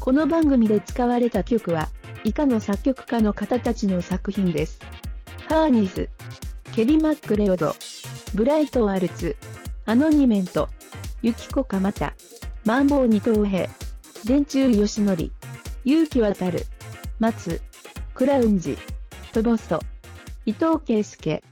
この番組で使われた曲は、以下の作曲家の方たちの作品です。ファーニーズ、ケリ・マック・レオド、ブライト・ワルツ、アノニメント、ユキコ・カマタ、マンボウ二等兵、電柱よしのり、勇気渡る、松、クラウンジ、トボスト、伊藤圭介。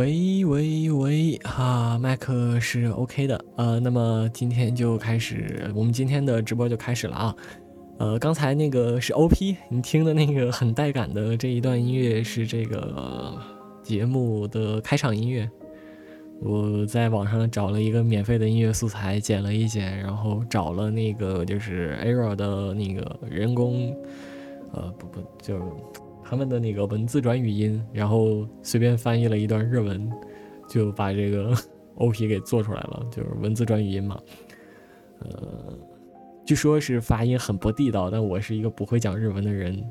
喂喂喂，哈，麦克是 OK 的，呃，那么今天就开始，我们今天的直播就开始了啊，呃，刚才那个是 OP，你听的那个很带感的这一段音乐是这个节目的开场音乐，我在网上找了一个免费的音乐素材，剪了一剪，然后找了那个就是 Era 的那个人工，呃，不不就。他们的那个文字转语音，然后随便翻译了一段日文，就把这个 OP 给做出来了，就是文字转语音嘛。呃，据说是发音很不地道，但我是一个不会讲日文的人，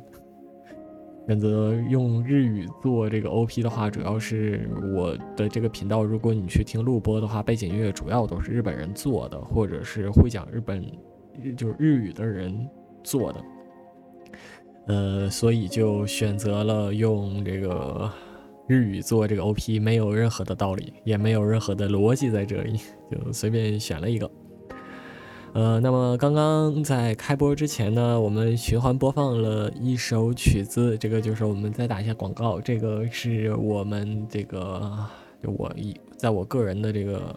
选择用日语做这个 OP 的话，主要是我的这个频道，如果你去听录播的话，背景音乐主要都是日本人做的，或者是会讲日本就是日语的人做的。呃，所以就选择了用这个日语做这个 OP，没有任何的道理，也没有任何的逻辑在这里，就随便选了一个。呃，那么刚刚在开播之前呢，我们循环播放了一首曲子，这个就是我们再打一下广告，这个是我们这个就我一在我个人的这个。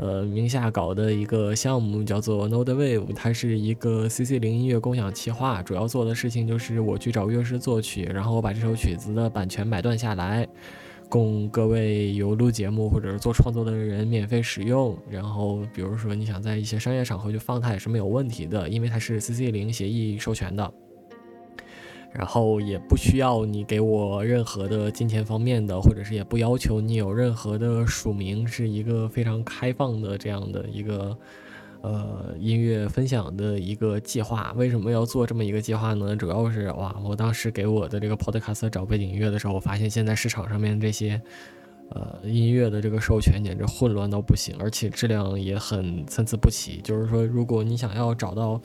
呃，名下搞的一个项目叫做 Node Wave，它是一个 CC 零音乐共享企划，主要做的事情就是我去找乐师作曲，然后我把这首曲子的版权买断下来，供各位有录节目或者是做创作的人免费使用。然后，比如说你想在一些商业场合去放它也是没有问题的，因为它是 CC 零协议授权的。然后也不需要你给我任何的金钱方面的，或者是也不要求你有任何的署名，是一个非常开放的这样的一个呃音乐分享的一个计划。为什么要做这么一个计划呢？主要是哇，我当时给我的这个 Podcast 找背景音乐的时候，我发现现在市场上面这些呃音乐的这个授权简直混乱到不行，而且质量也很参差不齐。就是说，如果你想要找到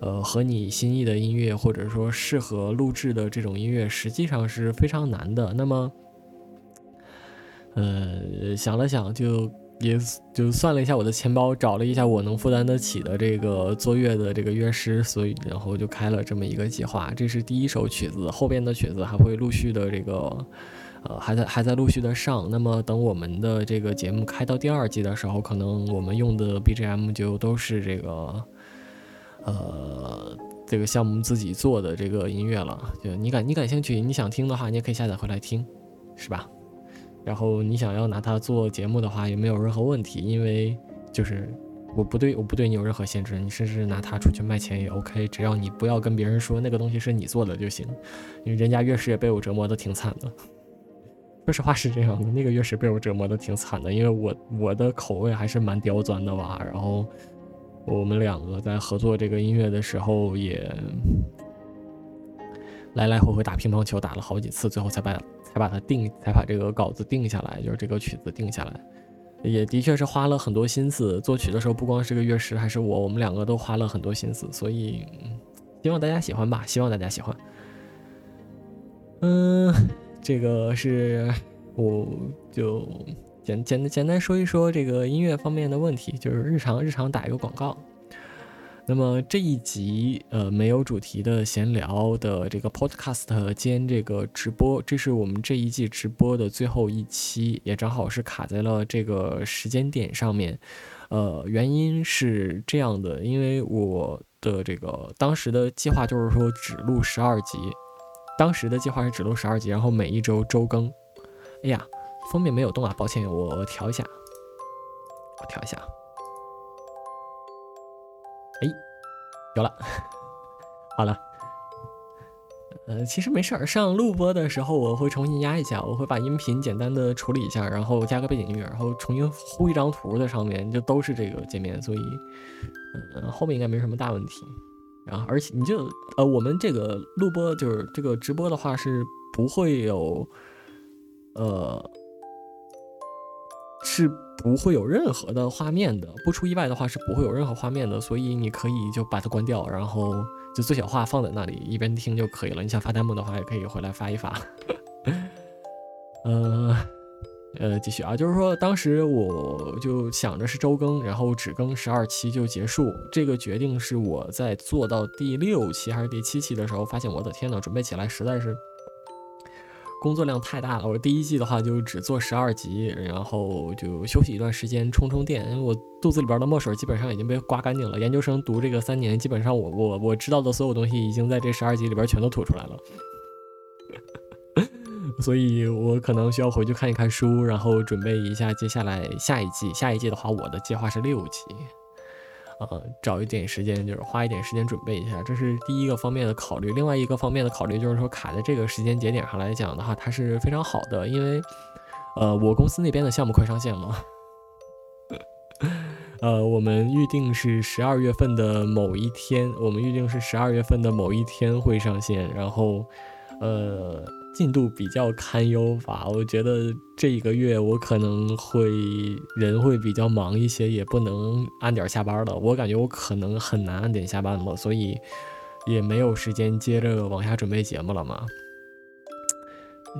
呃，和你心意的音乐，或者说适合录制的这种音乐，实际上是非常难的。那么，呃，想了想，就也就算了一下我的钱包，找了一下我能负担得起的这个作乐的这个乐师，所以然后就开了这么一个计划。这是第一首曲子，后边的曲子还会陆续的这个，呃，还在还在陆续的上。那么等我们的这个节目开到第二季的时候，可能我们用的 BGM 就都是这个。呃，这个项目自己做的这个音乐了，就你感你感兴趣，你想听的话，你也可以下载回来听，是吧？然后你想要拿它做节目的话，也没有任何问题，因为就是我不对我不对你有任何限制，你甚至拿它出去卖钱也 OK，只要你不要跟别人说那个东西是你做的就行，因为人家乐师也被我折磨的挺惨的，说实话是这样的，那个乐师被我折磨的挺惨的，因为我我的口味还是蛮刁钻的吧，然后。我们两个在合作这个音乐的时候，也来来回回打乒乓球，打了好几次，最后才把才把它定，才把这个稿子定下来，就是这个曲子定下来，也的确是花了很多心思。作曲的时候，不光是个乐师，还是我，我们两个都花了很多心思。所以，希望大家喜欢吧，希望大家喜欢。嗯，这个是我就。简简单简单说一说这个音乐方面的问题，就是日常日常打一个广告。那么这一集呃没有主题的闲聊的这个 podcast 兼这个直播，这是我们这一季直播的最后一期，也正好是卡在了这个时间点上面。呃，原因是这样的，因为我的这个当时的计划就是说只录十二集，当时的计划是只录十二集，然后每一周周更。哎呀。封面没有动啊，抱歉，我调一下，我调一下，哎，有了，好了，呃，其实没事儿，上录播的时候我会重新压一下，我会把音频简单的处理一下，然后加个背景音乐，然后重新糊一张图在上面，就都是这个界面，所以，嗯，后面应该没什么大问题。然后，而且你就呃，我们这个录播就是这个直播的话是不会有，呃，是不会有任何的画面的，不出意外的话是不会有任何画面的，所以你可以就把它关掉，然后。就最小化放在那里，一边听就可以了。你想发弹幕的话，也可以回来发一发。呃呃，继续啊，就是说当时我就想着是周更，然后只更十二期就结束。这个决定是我在做到第六期还是第七期的时候，发现我的天呐，准备起来实在是。工作量太大了，我第一季的话就只做十二集，然后就休息一段时间充充电。因为我肚子里边的墨水基本上已经被刮干净了。研究生读这个三年，基本上我我我知道的所有东西已经在这十二集里边全都吐出来了，所以我可能需要回去看一看书，然后准备一下接下来下一季。下一季的话，我的计划是六集。呃，找一点时间，就是花一点时间准备一下，这是第一个方面的考虑。另外一个方面的考虑就是说，卡在这个时间节点上来讲的话，它是非常好的，因为，呃，我公司那边的项目快上线了。呃，我们预定是十二月份的某一天，我们预定是十二月份的某一天会上线，然后，呃。进度比较堪忧吧，我觉得这一个月我可能会人会比较忙一些，也不能按点下班了。我感觉我可能很难按点下班了，所以也没有时间接着往下准备节目了嘛。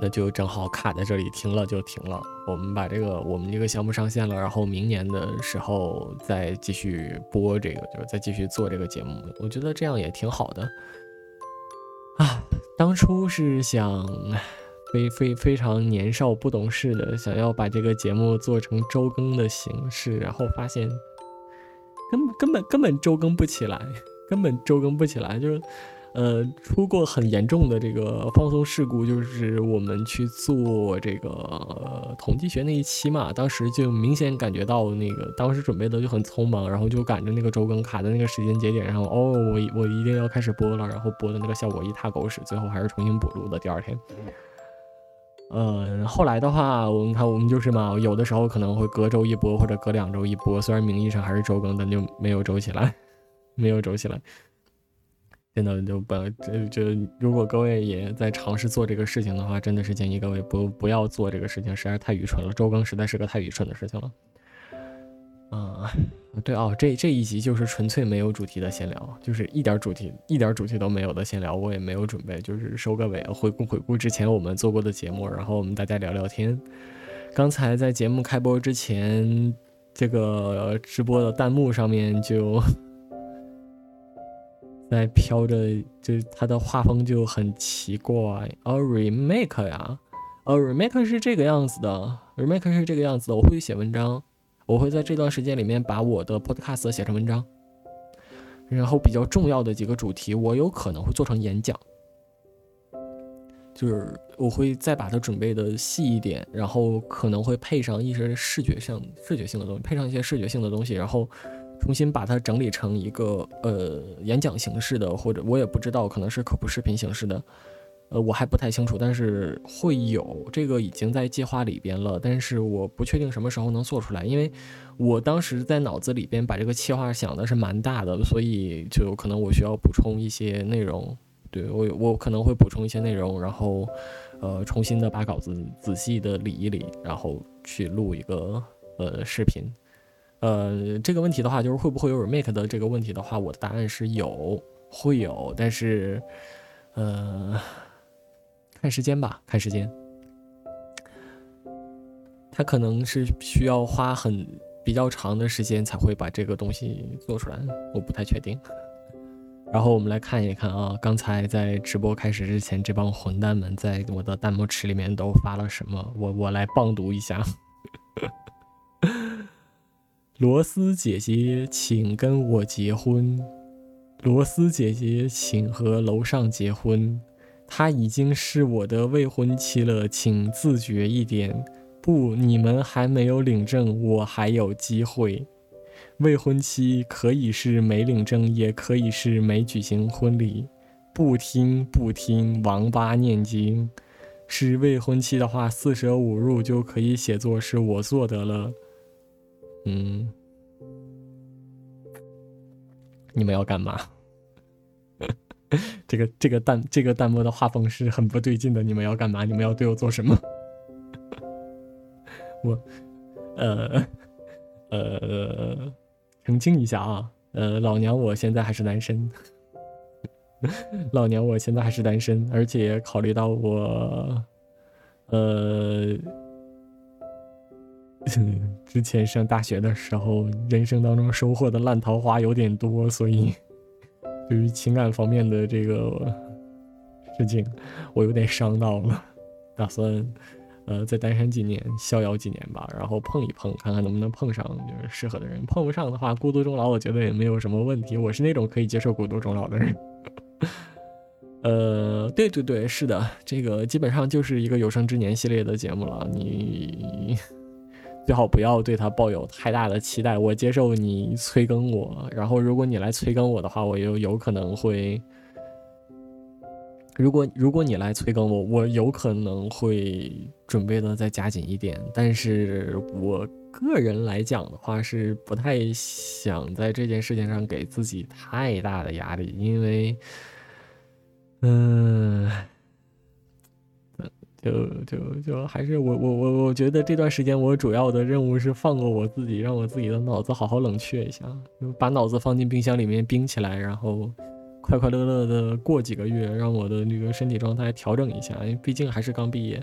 那就正好卡在这里，停了就停了。我们把这个我们这个项目上线了，然后明年的时候再继续播这个，就是再继续做这个节目。我觉得这样也挺好的。啊，当初是想非非非常年少不懂事的，想要把这个节目做成周更的形式，然后发现根根本根本周更不起来，根本周更不起来，就是。呃，出过很严重的这个放松事故，就是我们去做这个统计学那一期嘛，当时就明显感觉到那个当时准备的就很匆忙，然后就赶着那个周更卡在那个时间节点上，哦，我我一定要开始播了，然后播的那个效果一塌狗屎，最后还是重新补录的。第二天，呃，后来的话，我们看我们就是嘛，有的时候可能会隔周一播或者隔两周一播，虽然名义上还是周更，但就没有周起来，没有周起来。真的就不就就如果各位也在尝试做这个事情的话，真的是建议各位不不要做这个事情，实在是太愚蠢了。周更实在是个太愚蠢的事情了。啊，对哦，这这一集就是纯粹没有主题的闲聊，就是一点主题一点主题都没有的闲聊，我也没有准备，就是收个尾，回顾回顾之前我们做过的节目，然后我们大家聊聊天。刚才在节目开播之前，这个直播的弹幕上面就。在飘着，就是它的画风就很奇怪。哦，remake 呀，哦，remake 是这个样子的，remake 是这个样子的。我会写文章，我会在这段时间里面把我的 podcast 写成文章，然后比较重要的几个主题，我有可能会做成演讲，就是我会再把它准备的细一点，然后可能会配上一些视觉上视觉性的东西，配上一些视觉性的东西，然后。重新把它整理成一个呃演讲形式的，或者我也不知道，可能是科普视频形式的，呃，我还不太清楚，但是会有这个已经在计划里边了，但是我不确定什么时候能做出来，因为我当时在脑子里边把这个计划想的是蛮大的，所以就可能我需要补充一些内容，对我我可能会补充一些内容，然后呃重新的把稿子仔细的理一理，然后去录一个呃视频。呃，这个问题的话，就是会不会有 remake 的这个问题的话，我的答案是有，会有，但是，呃，看时间吧，看时间，他可能是需要花很比较长的时间才会把这个东西做出来，我不太确定。然后我们来看一看啊，刚才在直播开始之前，这帮混蛋们在我的弹幕池里面都发了什么，我我来棒读一下。罗斯姐姐，请跟我结婚。罗斯姐姐，请和楼上结婚。她已经是我的未婚妻了，请自觉一点。不，你们还没有领证，我还有机会。未婚妻可以是没领证，也可以是没举行婚礼。不听不听，王八念经。是未婚妻的话，四舍五入就可以写作是我做的了。嗯，你们要干嘛？这个这个弹这个弹幕的画风是很不对劲的。你们要干嘛？你们要对我做什么？我，呃，呃，澄清一下啊，呃，老娘我现在还是单身。老娘我现在还是单身，而且考虑到我，呃，之前上大学的时候，人生当中收获的烂桃花有点多，所以 对于情感方面的这个事情，我有点伤到了，打算呃再单身几年，逍遥几年吧，然后碰一碰，看看能不能碰上就是适合的人。碰不上的话，孤独终老，我觉得也没有什么问题。我是那种可以接受孤独终老的人。呃，对对对，是的，这个基本上就是一个有生之年系列的节目了。你最好不要对他抱有太大的期待。我接受你催更我，然后如果你来催更我的话，我又有可能会，如果如果你来催更我，我有可能会准备的再加紧一点。但是我个人来讲的话，是不太想在这件事情上给自己太大的压力，因为。嗯，就就就还是我我我我觉得这段时间我主要的任务是放过我自己，让我自己的脑子好好冷却一下，把脑子放进冰箱里面冰起来，然后快快乐乐的过几个月，让我的那个身体状态调整一下，因为毕竟还是刚毕业，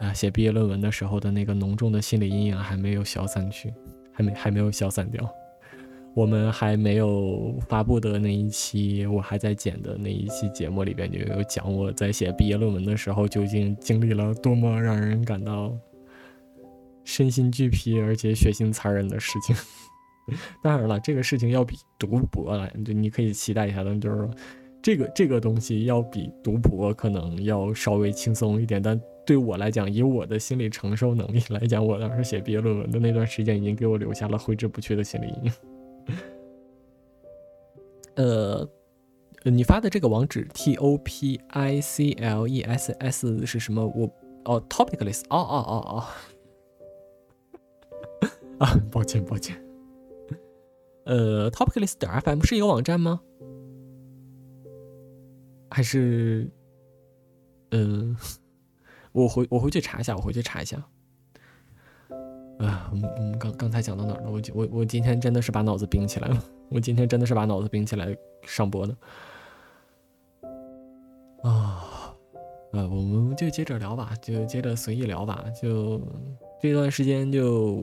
啊，写毕业论文的时候的那个浓重的心理阴影还没有消散去，还没还没有消散掉。我们还没有发布的那一期，我还在剪的那一期节目里边，就有讲我在写毕业论文的时候，究竟经历了多么让人感到身心俱疲而且血腥残忍的事情。当然了，这个事情要比读博来，就你可以期待一下的，就是说这个这个东西要比读博可能要稍微轻松一点。但对我来讲，以我的心理承受能力来讲，我当时写毕业论文的那段时间，已经给我留下了挥之不去的心理阴影。呃，你发的这个网址 t o p i c l e s s 是什么？我哦，topicless，哦哦哦哦，啊，抱歉抱歉。呃，topicless 点 fm 是一个网站吗？还是，嗯，我回我回去查一下，我回去查一下。啊，我们我们刚刚才讲到哪儿了？我我我今天真的是把脑子冰起来了。我今天真的是把脑子冰起来上播的。啊，呃，我们就接着聊吧，就接着随意聊吧。就这段时间，就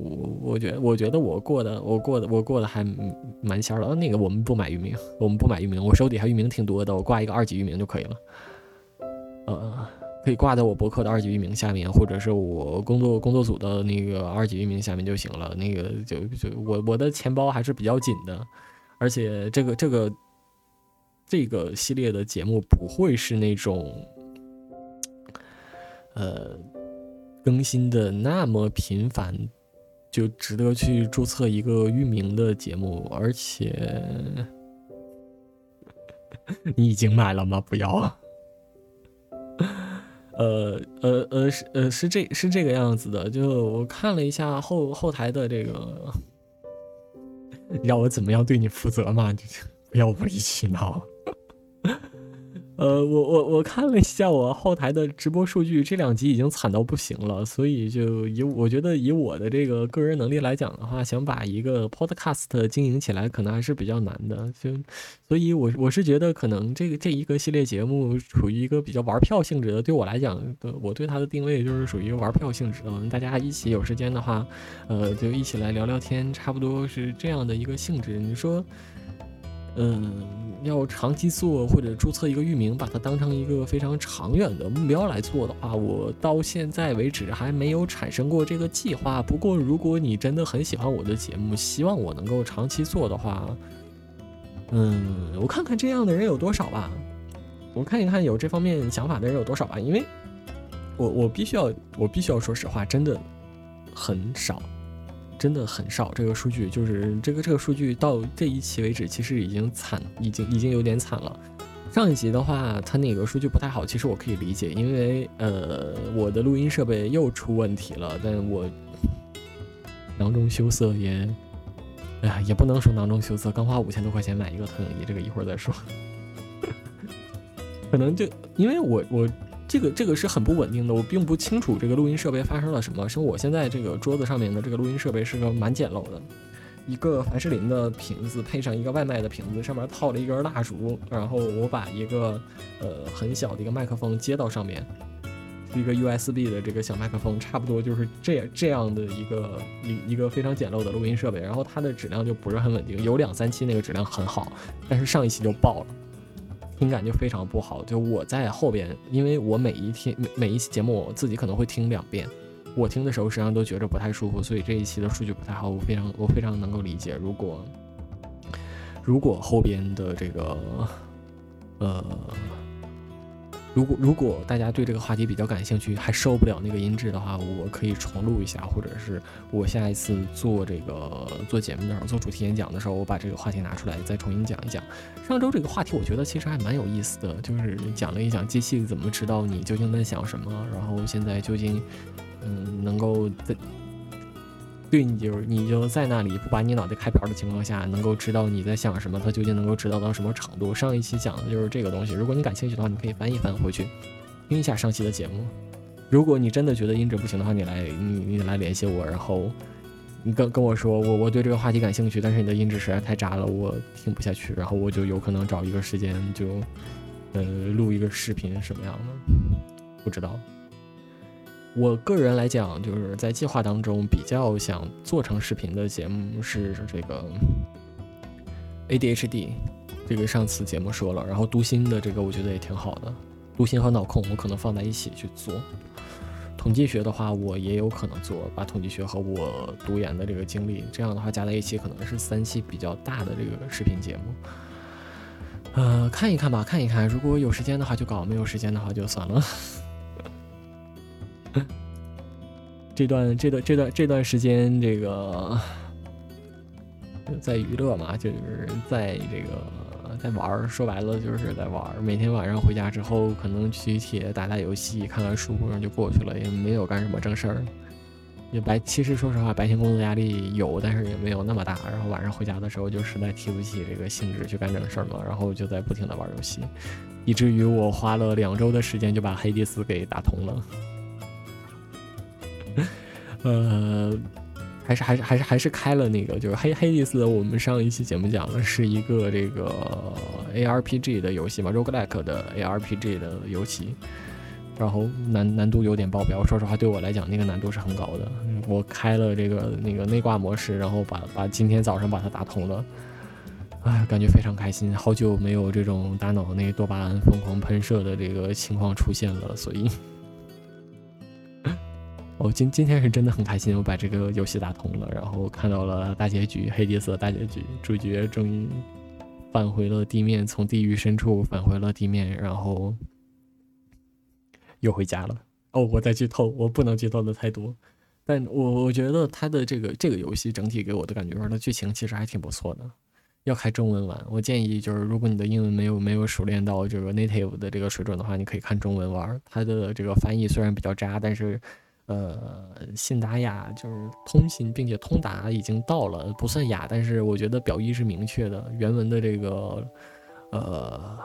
我觉我觉得我过的我过的我过得还蛮仙的。那个我们不买域名，我们不买域名，我手底下域名挺多的，我挂一个二级域名就可以了。呃。可以挂在我博客的二级域名下面，或者是我工作工作组的那个二级域名下面就行了。那个就就我我的钱包还是比较紧的，而且这个这个这个系列的节目不会是那种呃更新的那么频繁，就值得去注册一个域名的节目。而且 你已经买了吗？不要。呃呃呃是呃是这是这个样子的，就我看了一下后后台的这个，要我怎么样对你负责嘛？就不要无理取闹。呃，我我我看了一下我后台的直播数据，这两集已经惨到不行了，所以就以我觉得以我的这个个人能力来讲的话，想把一个 podcast 经营起来，可能还是比较难的。就，所以我我是觉得可能这个这一个系列节目处于一个比较玩票性质的，对我来讲，我对它的定位就是属于玩票性质的。我们大家一起有时间的话，呃，就一起来聊聊天，差不多是这样的一个性质。你说？嗯，要长期做或者注册一个域名，把它当成一个非常长远的目标来做的话，我到现在为止还没有产生过这个计划。不过，如果你真的很喜欢我的节目，希望我能够长期做的话，嗯，我看看这样的人有多少吧，我看一看有这方面想法的人有多少吧，因为我我必须要我必须要说实话，真的很少。真的很少，这个数据就是这个这个数据到这一期为止，其实已经惨，已经已经有点惨了。上一集的话，它那个数据不太好，其实我可以理解，因为呃，我的录音设备又出问题了。但我囊中羞涩也，哎呀，也不能说囊中羞涩，刚花五千多块钱买一个投影仪，这个一会儿再说。可能就因为我我这个这个是很不稳定的，我并不清楚这个录音设备发生了什么。是我现在这个桌子上面的这个录音设备是个蛮简陋的。一个凡士林的瓶子配上一个外卖的瓶子，上面套了一根蜡烛，然后我把一个呃很小的一个麦克风接到上面，一个 USB 的这个小麦克风，差不多就是这这样的一个一一个非常简陋的录音设备，然后它的质量就不是很稳定，有两三期那个质量很好，但是上一期就爆了，听感就非常不好。就我在后边，因为我每一天每每一期节目我自己可能会听两遍。我听的时候实际上都觉着不太舒服，所以这一期的数据不太好。我非常我非常能够理解，如果如果后边的这个呃，如果如果大家对这个话题比较感兴趣，还受不了那个音质的话，我可以重录一下，或者是我下一次做这个做节目的时候，做主题演讲的时候，我把这个话题拿出来再重新讲一讲。上周这个话题我觉得其实还蛮有意思的，就是讲了一讲机器怎么知道你究竟在想什么，然后现在究竟。嗯，能够在对你就是你就在那里不把你脑袋开瓢的情况下，能够知道你在想什么，它究竟能够知道到什么程度？上一期讲的就是这个东西。如果你感兴趣的话，你可以翻一翻回去听一下上期的节目。如果你真的觉得音质不行的话，你来你你来联系我，然后你跟跟我说我我对这个话题感兴趣，但是你的音质实在太渣了，我听不下去，然后我就有可能找一个时间就呃录一个视频什么样的，不知道。我个人来讲，就是在计划当中比较想做成视频的节目是这个 ADHD，这个上次节目说了，然后读心的这个我觉得也挺好的，读心和脑控我可能放在一起去做。统计学的话，我也有可能做，把统计学和我读研的这个经历，这样的话加在一起可能是三期比较大的这个视频节目。呃，看一看吧，看一看，如果有时间的话就搞，没有时间的话就算了。这段这段这段这段时间，这个在娱乐嘛，就是在这个在玩儿。说白了就是在玩儿。每天晚上回家之后，可能举铁打打游戏，看看书，然后就过去了，也没有干什么正事儿。也白，其实说实话，白天工作压力有，但是也没有那么大。然后晚上回家的时候，就实在提不起这个兴致去干正事儿了，然后就在不停的玩游戏，以至于我花了两周的时间就把黑迪斯给打通了。呃，还是还是还是还是开了那个，就是黑黑迪斯。我们上一期节目讲的是一个这个 ARPG 的游戏嘛，roguelike 的 ARPG 的游戏，然后难难度有点爆表。说实话，对我来讲，那个难度是很高的。我开了这个那个内挂模式，然后把把今天早上把它打通了，哎，感觉非常开心。好久没有这种大脑内多巴胺疯狂喷射的这个情况出现了，所以。我今今天是真的很开心，我把这个游戏打通了，然后看到了大结局，黑迪斯大结局，主角终于返回了地面，从地狱深处返回了地面，然后又回家了。哦，我在剧透，我不能剧透的太多，但我我觉得他的这个这个游戏整体给我的感觉，玩的剧情其实还挺不错的。要开中文玩，我建议就是，如果你的英文没有没有熟练到这个 native 的这个水准的话，你可以看中文玩。它的这个翻译虽然比较渣，但是。呃，信达雅就是通信，并且通达已经到了，不算雅，但是我觉得表意是明确的。原文的这个，呃，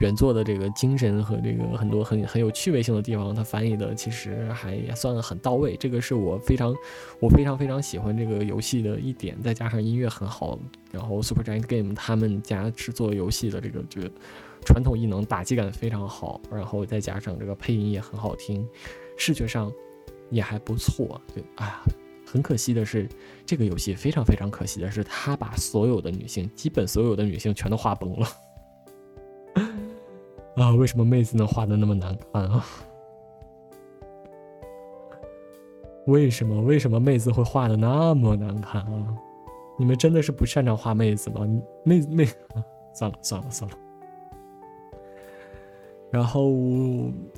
原作的这个精神和这个很多很很有趣味性的地方，它翻译的其实还算很到位。这个是我非常我非常非常喜欢这个游戏的一点，再加上音乐很好，然后 Super Giant Game 他们家制作游戏的，这个这个传统异能打击感非常好，然后再加上这个配音也很好听，视觉上。也还不错，对，哎呀，很可惜的是，这个游戏非常非常可惜的是，他把所有的女性，基本所有的女性全都画崩了。啊，为什么妹子能画的那么难看啊？为什么？为什么妹子会画的那么难看啊？你们真的是不擅长画妹子吗？妹妹，算了算了算了。然后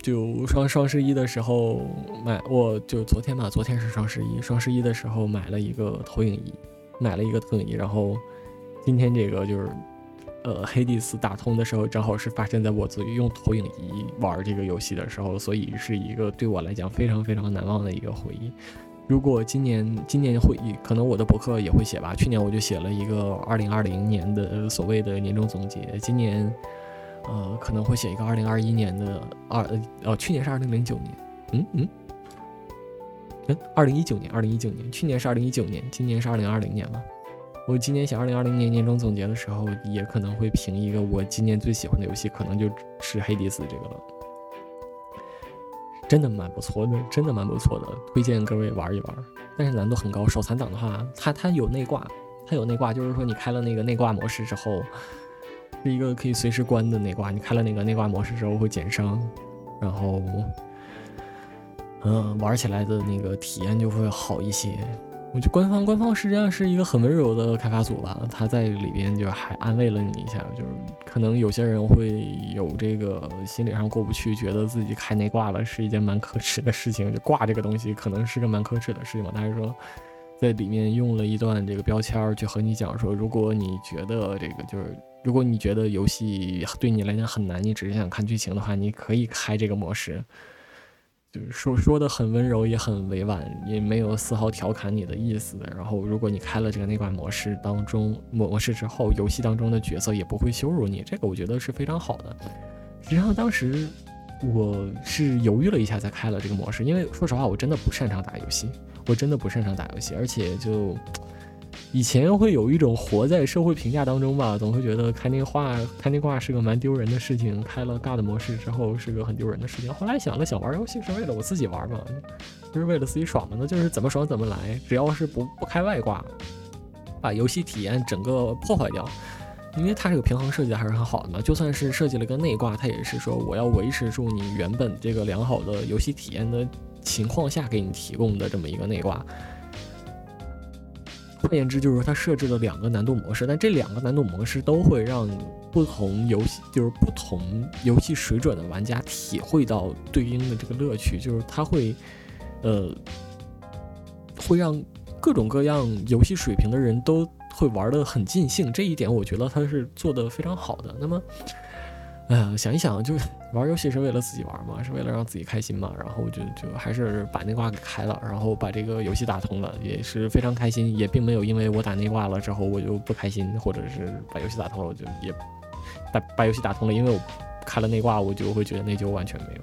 就双双十一的时候买，我就昨天吧，昨天是双十一，双十一的时候买了一个投影仪，买了一个投影仪，然后今天这个就是呃黑帝斯打通的时候，正好是发生在我自己用投影仪玩这个游戏的时候，所以是一个对我来讲非常非常难忘的一个回忆。如果今年今年会可能我的博客也会写吧，去年我就写了一个二零二零年的所谓的年终总结，今年呃可能会写一个二零二一年的二呃去年是二零零九年，嗯嗯。嗯，二零一九年，二零一九年，去年是二零一九年，今年是二零二零年嘛？我今年写二零二零年年终总结的时候，也可能会评一个我今年最喜欢的游戏，可能就是黑迪斯这个了。真的蛮不错的，真的蛮不错的，推荐各位玩一玩。但是难度很高，手残党的话，它它有内挂，它有内挂，就是说你开了那个内挂模式之后，是一个可以随时关的内挂。你开了那个内挂模式之后会减伤，然后。嗯，玩起来的那个体验就会好一些。我觉得官方官方实际上是一个很温柔的开发组吧，他在里边就还安慰了你一下，就是可能有些人会有这个心理上过不去，觉得自己开内挂了是一件蛮可耻的事情，就挂这个东西可能是个蛮可耻的事情嘛。但是说在里面用了一段这个标签去和你讲说，如果你觉得这个就是如果你觉得游戏对你来讲很难，你只是想看剧情的话，你可以开这个模式。就是说说的很温柔，也很委婉，也没有丝毫调侃你的意思。然后，如果你开了这个内挂模式当中模式之后，游戏当中的角色也不会羞辱你，这个我觉得是非常好的。实际上，当时我是犹豫了一下才开了这个模式，因为说实话，我真的不擅长打游戏，我真的不擅长打游戏，而且就。以前会有一种活在社会评价当中吧，总会觉得开那挂开那挂是个蛮丢人的事情。开了 God 模式之后是个很丢人的事情。后来想了想，玩游戏是为了我自己玩嘛，就是为了自己爽嘛，那就是怎么爽怎么来。只要是不不开外挂，把游戏体验整个破坏掉，因为它这个平衡设计的还是很好的嘛。就算是设计了个内挂，它也是说我要维持住你原本这个良好的游戏体验的情况下给你提供的这么一个内挂。换言之，就是说它设置了两个难度模式，但这两个难度模式都会让不同游戏，就是不同游戏水准的玩家体会到对应的这个乐趣，就是它会，呃，会让各种各样游戏水平的人都会玩的很尽兴。这一点我觉得它是做的非常好的。那么。哎呀，想一想，就玩游戏是为了自己玩嘛，是为了让自己开心嘛。然后就就还是把内挂给开了，然后把这个游戏打通了，也是非常开心。也并没有因为我打内挂了之后我就不开心，或者是把游戏打通了我就也把把游戏打通了，因为我开了内挂，我就会觉得内疚完全没有。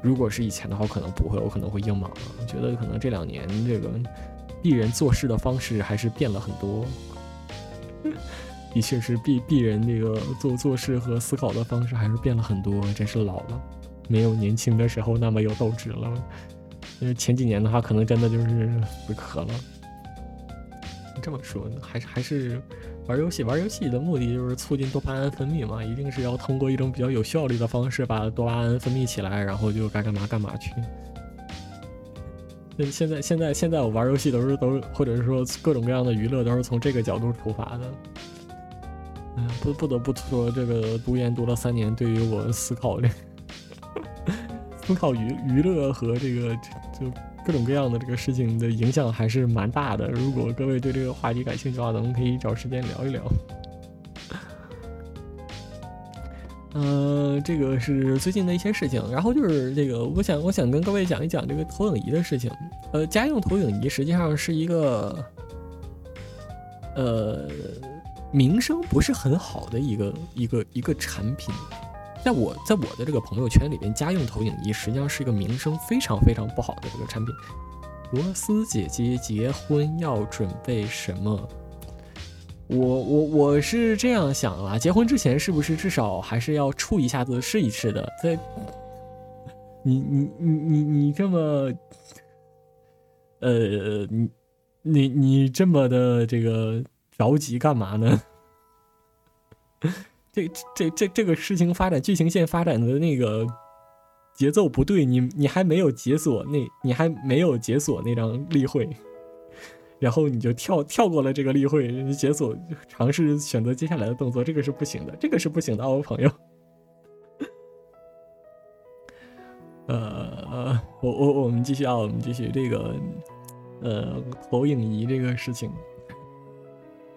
如果是以前的话，可能不会，我可能会硬莽。我觉得可能这两年这个鄙人做事的方式还是变了很多。的确是鄙鄙人这个做做事和思考的方式还是变了很多，真是老了，没有年轻的时候那么有斗志了。因为前几年的话，可能真的就是死磕了。这么说，还是还是玩游戏，玩游戏的目的就是促进多巴胺分泌嘛，一定是要通过一种比较有效率的方式把多巴胺分泌起来，然后就该干嘛干嘛去。那现在现在现在我玩游戏都是都或者是说各种各样的娱乐都是从这个角度出发的。不不得不说，这个读研读了三年，对于我思考这思考娱娱乐和这个就各种各样的这个事情的影响还是蛮大的。如果各位对这个话题感兴趣的话，咱们可以找时间聊一聊。嗯，这个是最近的一些事情，然后就是这个，我想我想跟各位讲一讲这个投影仪的事情。呃，家用投影仪实际上是一个，呃。名声不是很好的一个一个一个产品，在我在我的这个朋友圈里边，家用投影仪实际上是一个名声非常非常不好的这个产品。罗斯姐姐结婚要准备什么？我我我是这样想啊，结婚之前是不是至少还是要处一下子试一试的？在你你你你你这么，呃，你你你这么的这个。着急干嘛呢？这这这这个事情发展剧情线发展的那个节奏不对，你你还没有解锁那，你还没有解锁那张例会，然后你就跳跳过了这个例会，解锁尝试选择接下来的动作，这个是不行的，这个是不行的，我朋友。呃，我我我们继续啊，我们继续这个呃投影仪这个事情。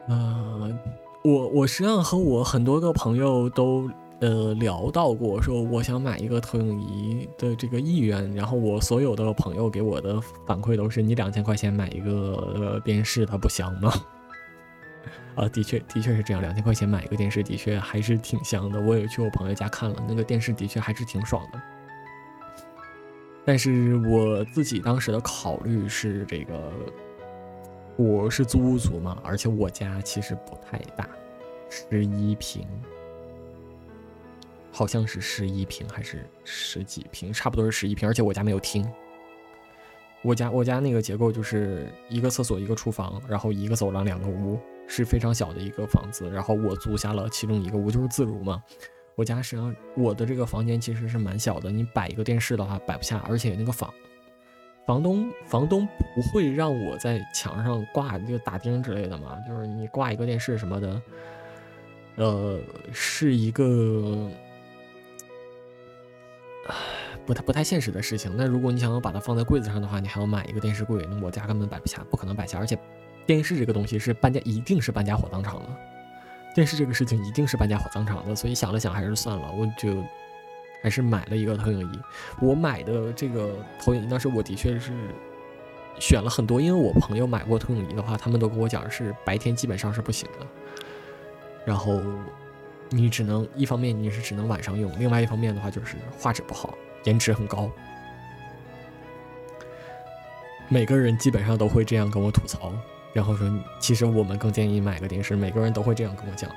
呃，我我实际上和我很多个朋友都呃聊到过，说我想买一个投影仪的这个意愿，然后我所有的朋友给我的反馈都是：你两千块钱买一个呃电视，它不香吗？啊，的确的确是这样，两千块钱买一个电视的确还是挺香的。我也去我朋友家看了，那个电视的确还是挺爽的。但是我自己当时的考虑是这个。我是租屋族嘛，而且我家其实不太大，十一平，好像是十一平还是十几平，差不多是十一平。而且我家没有厅，我家我家那个结构就是一个厕所一个厨房，然后一个走廊两个屋，是非常小的一个房子。然后我租下了其中一个屋，就是自如嘛。我家实际上我的这个房间其实是蛮小的，你摆一个电视的话摆不下，而且那个房。房东房东不会让我在墙上挂这个打钉之类的嘛？就是你挂一个电视什么的，呃，是一个不太不太现实的事情。那如果你想要把它放在柜子上的话，你还要买一个电视柜，那我家根本摆不下，不可能摆下。而且电视这个东西是搬家，一定是搬家火葬场的。电视这个事情一定是搬家火葬场的，所以想了想还是算了，我就。还是买了一个投影仪。我买的这个投影仪，当时我的确是选了很多，因为我朋友买过投影仪的话，他们都跟我讲是白天基本上是不行的。然后你只能一方面你是只能晚上用，另外一方面的话就是画质不好，颜值很高。每个人基本上都会这样跟我吐槽，然后说其实我们更建议买个电视，每个人都会这样跟我讲。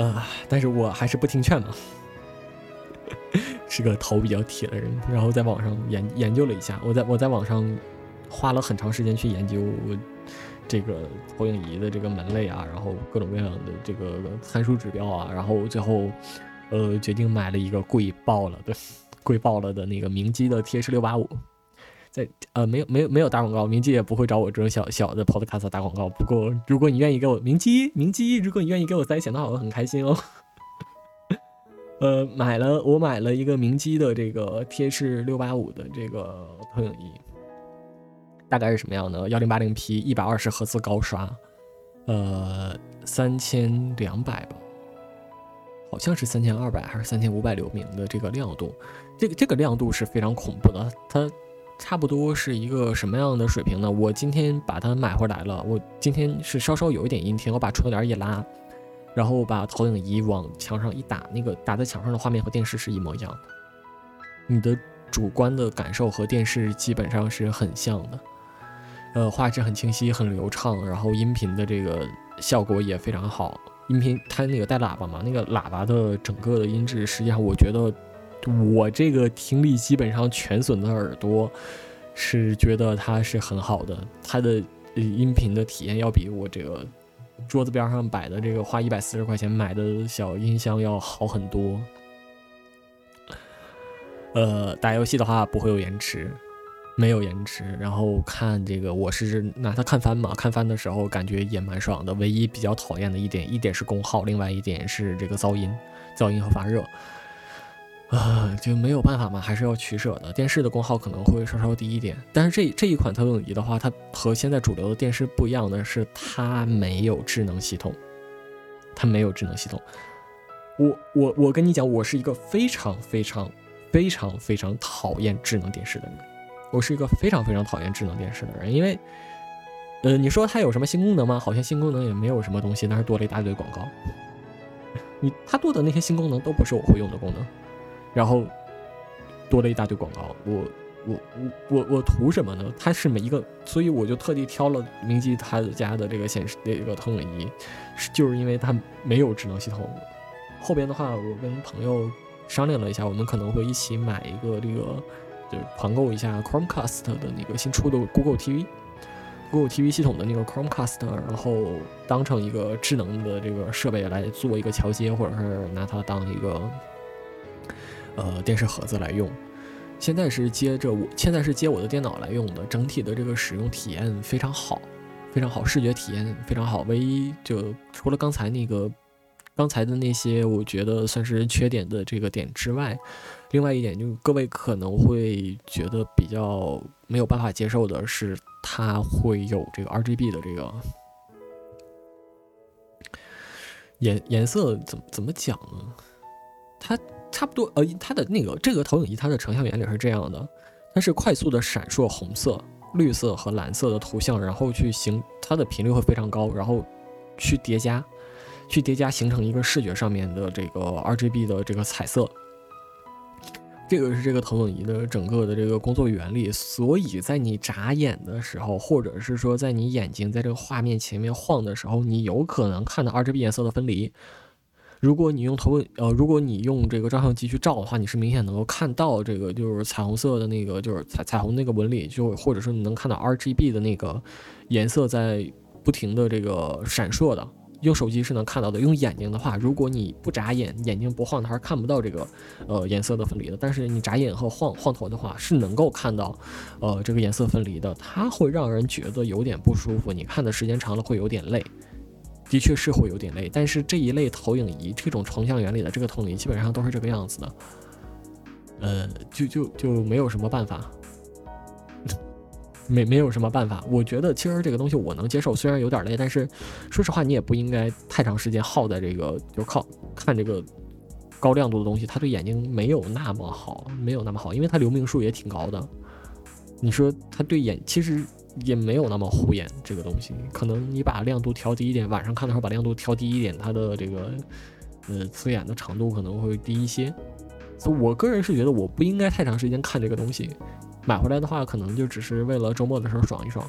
呃，但是我还是不听劝嘛，是个头比较铁的人。然后在网上研研究了一下，我在我在网上花了很长时间去研究这个投影仪的这个门类啊，然后各种各样的这个参数指标啊，然后最后呃决定买了一个贵爆了的贵爆了的那个明基的 T H 六八五。在呃没有没有没有打广告，明基也不会找我这种小小的 podcast 打广告。不过如果你愿意给我明基明基，如果你愿意给我塞钱的话，我很开心哦。呃，买了我买了一个明基的这个 TH 六八五的这个投影仪，大概是什么样的？幺零八零 P 一百二十赫兹高刷，呃，三千两百吧，好像是三千二百还是三千五百流明的这个亮度，这个这个亮度是非常恐怖的，它。差不多是一个什么样的水平呢？我今天把它买回来了，我今天是稍稍有一点阴天，我把窗帘一拉，然后把投影仪往墙上一打，那个打在墙上的画面和电视是一模一样的。你的主观的感受和电视基本上是很像的，呃，画质很清晰，很流畅，然后音频的这个效果也非常好。音频它那个带喇叭嘛，那个喇叭的整个的音质，实际上我觉得。我这个听力基本上全损的耳朵，是觉得它是很好的，它的音频的体验要比我这个桌子边上摆的这个花一百四十块钱买的小音箱要好很多。呃，打游戏的话不会有延迟，没有延迟。然后看这个，我是拿它看番嘛，看番的时候感觉也蛮爽的。唯一比较讨厌的一点，一点是功耗，另外一点是这个噪音，噪音和发热。啊，就没有办法嘛，还是要取舍的。电视的功耗可能会稍稍低一点，但是这这一款投影仪的话，它和现在主流的电视不一样的是，它没有智能系统，它没有智能系统。我我我跟你讲，我是一个非常非常非常非常讨厌智能电视的人，我是一个非常非常讨厌智能电视的人，因为，呃，你说它有什么新功能吗？好像新功能也没有什么东西，但是多了一大堆广告。你它多的那些新功能都不是我会用的功能。然后多了一大堆广告，我我我我我图什么呢？它是每一个，所以我就特地挑了明基他家的这个显示这个投影仪，是就是因为它没有智能系统。后边的话，我跟朋友商量了一下，我们可能会一起买一个这个，就团购一下 Chromecast 的那个新出的 Google TV，Google TV 系统的那个 Chromecast，然后当成一个智能的这个设备来做一个桥接，或者是拿它当一个。呃，电视盒子来用，现在是接着我现在是接我的电脑来用的，整体的这个使用体验非常好，非常好，视觉体验非常好。唯一就除了刚才那个刚才的那些我觉得算是缺点的这个点之外，另外一点就是各位可能会觉得比较没有办法接受的是，它会有这个 RGB 的这个颜颜色怎么怎么讲呢？它差不多，呃，它的那个这个投影仪它的成像原理是这样的，它是快速的闪烁红色、绿色和蓝色的图像，然后去形它的频率会非常高，然后去叠加，去叠加形成一个视觉上面的这个 RGB 的这个彩色。这个是这个投影仪的整个的这个工作原理，所以在你眨眼的时候，或者是说在你眼睛在这个画面前面晃的时候，你有可能看到 RGB 颜色的分离。如果你用投影呃，如果你用这个照相机去照的话，你是明显能够看到这个就是彩虹色的那个就是彩彩虹那个纹理，就或者说你能看到 RGB 的那个颜色在不停的这个闪烁的。用手机是能看到的，用眼睛的话，如果你不眨眼，眼睛不晃，它是看不到这个，呃，颜色的分离的。但是你眨眼和晃晃头的话，是能够看到，呃，这个颜色分离的。它会让人觉得有点不舒服，你看的时间长了会有点累，的确是会有点累。但是这一类投影仪，这种成像原理的这个投影仪，基本上都是这个样子的，呃，就就就没有什么办法。没没有什么办法，我觉得其实这个东西我能接受，虽然有点累，但是说实话，你也不应该太长时间耗在这个，就靠看这个高亮度的东西，它对眼睛没有那么好，没有那么好，因为它流明数也挺高的。你说它对眼其实也没有那么护眼，这个东西可能你把亮度调低一点，晚上看的时候把亮度调低一点，它的这个呃刺眼的长度可能会低一些。所以我个人是觉得我不应该太长时间看这个东西。买回来的话，可能就只是为了周末的时候爽一爽，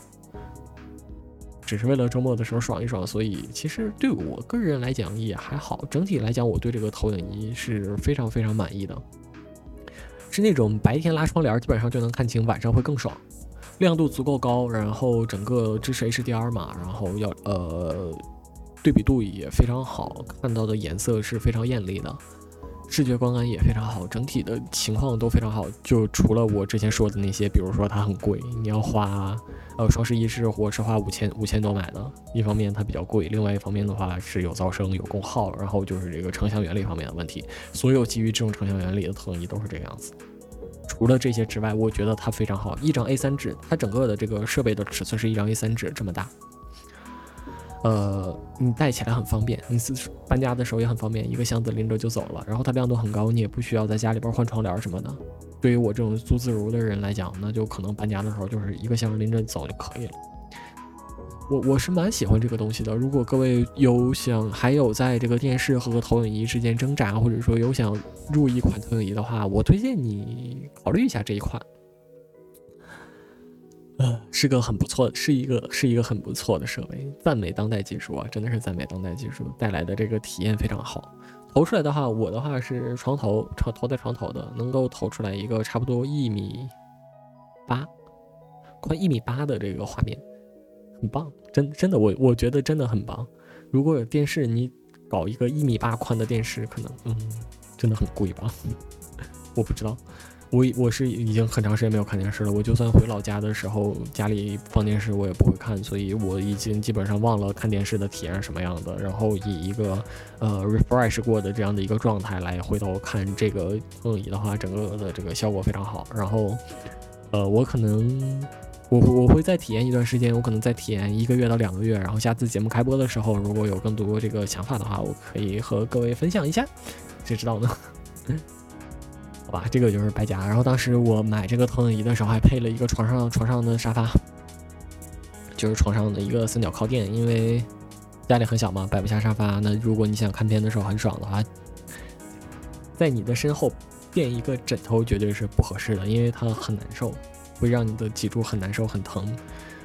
只是为了周末的时候爽一爽。所以其实对我个人来讲也还好，整体来讲我对这个投影仪是非常非常满意的。是那种白天拉窗帘基本上就能看清，晚上会更爽，亮度足够高，然后整个支持 HDR 嘛，然后要呃对比度也非常好，看到的颜色是非常艳丽的。视觉观感也非常好，整体的情况都非常好。就除了我之前说的那些，比如说它很贵，你要花，呃，双十一是我是花五千五千多买的。一方面它比较贵，另外一方面的话是有噪声、有功耗，然后就是这个成像原理方面的问题。所有基于这种成像原理的投影仪都是这个样子。除了这些之外，我觉得它非常好。一张 A3 纸，它整个的这个设备的尺寸是一张 A3 纸这么大。呃，你带起来很方便，你搬家的时候也很方便，一个箱子拎着就走了。然后它亮度很高，你也不需要在家里边换窗帘什么的。对于我这种租自如的人来讲，那就可能搬家的时候就是一个箱子拎着走就可以了。我我是蛮喜欢这个东西的。如果各位有想还有在这个电视和投影仪之间挣扎，或者说有想入一款投影仪的话，我推荐你考虑一下这一款。呃，是个很不错，是一个是一个很不错的设备，赞美当代技术啊，真的是赞美当代技术带来的这个体验非常好。投出来的话，我的话是床头，床投在床头的，能够投出来一个差不多一米八，宽一米八的这个画面，很棒，真真的我我觉得真的很棒。如果有电视，你搞一个一米八宽的电视，可能嗯，真的很贵吧？我不知道。我我是已经很长时间没有看电视了。我就算回老家的时候，家里放电视我也不会看，所以我已经基本上忘了看电视的体验是什么样的。然后以一个呃 refresh 过的这样的一个状态来回头看这个投影仪的话，整个的这个效果非常好。然后呃，我可能我我会再体验一段时间，我可能再体验一个月到两个月。然后下次节目开播的时候，如果有更多这个想法的话，我可以和各位分享一下。谁知道呢？好吧，这个就是白家。然后当时我买这个投影仪的时候，还配了一个床上床上的沙发，就是床上的一个三角靠垫。因为家里很小嘛，摆不下沙发。那如果你想看片的时候很爽的话，在你的身后垫一个枕头绝对是不合适的，因为它很难受，会让你的脊柱很难受很疼。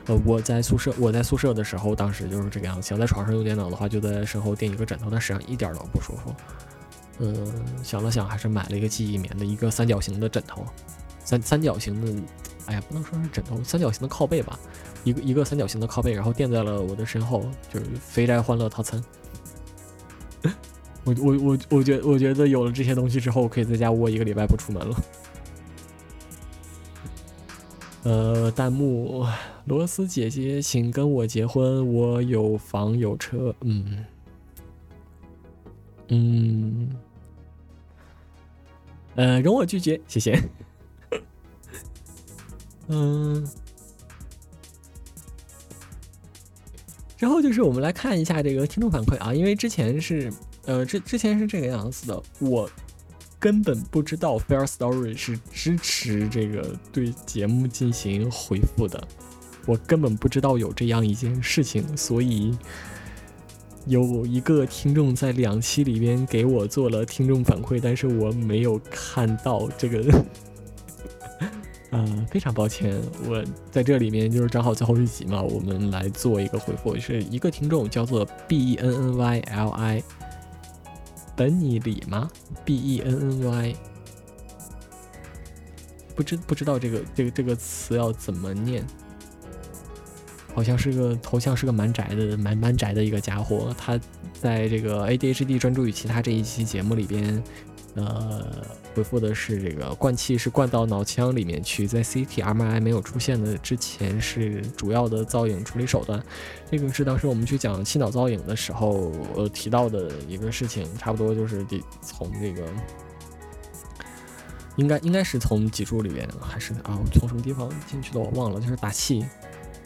呃，我在宿舍我在宿舍的时候，当时就是这个样子。想在床上用电脑的话，就在身后垫一个枕头，但实际上一点都不舒服。嗯，想了想，还是买了一个记忆棉的一个三角形的枕头，三三角形的，哎呀，不能说是枕头，三角形的靠背吧，一个一个三角形的靠背，然后垫在了我的身后，就是肥宅欢乐套餐。我我我我觉我觉得有了这些东西之后，我可以在家窝一个礼拜不出门了。呃，弹幕，罗斯姐姐，请跟我结婚，我有房有车，嗯嗯。呃，容我拒绝，谢谢。嗯，然后就是我们来看一下这个听众反馈啊，因为之前是呃之之前是这个样子的，我根本不知道 Fair Story 是支持这个对节目进行回复的，我根本不知道有这样一件事情，所以有一个听众在两期里边给我做了听众反馈，但是我没有看到这个。嗯，非常抱歉，我在这里面就是正好最后一集嘛，我们来做一个回复，是一个听众叫做 B E N N Y L I，本尼里吗？B E N N Y，不知不知道这个这个这个词要怎么念，好像是个头像是个蛮宅的蛮蛮宅的一个家伙，他在这个 A D H D 专注于其他这一期节目里边。呃，回复的是这个灌气是灌到脑腔里面去，在 CT、MRI 没有出现的之前是主要的造影处理手段。这个是当时我们去讲气脑造影的时候呃提到的一个事情，差不多就是得从这个，应该应该是从脊柱里边还是啊从什么地方进去的我忘了，就是打气。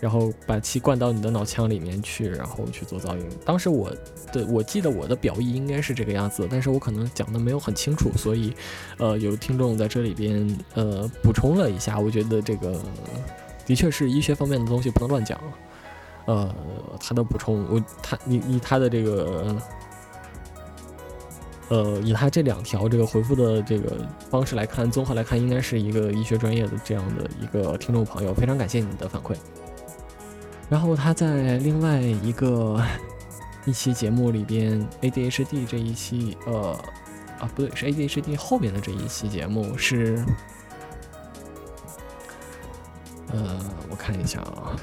然后把气灌到你的脑腔里面去，然后去做造影。当时我的我记得我的表意应该是这个样子，但是我可能讲的没有很清楚，所以，呃，有听众在这里边呃补充了一下。我觉得这个的确是医学方面的东西不能乱讲。呃，他的补充，我他以以他的这个，呃，以他这两条这个回复的这个方式来看，综合来看，应该是一个医学专业的这样的一个听众朋友。非常感谢你的反馈。然后他在另外一个 一期节目里边，ADHD 这一期，呃，啊不对，是 ADHD 后面的这一期节目是，呃，我看一下啊。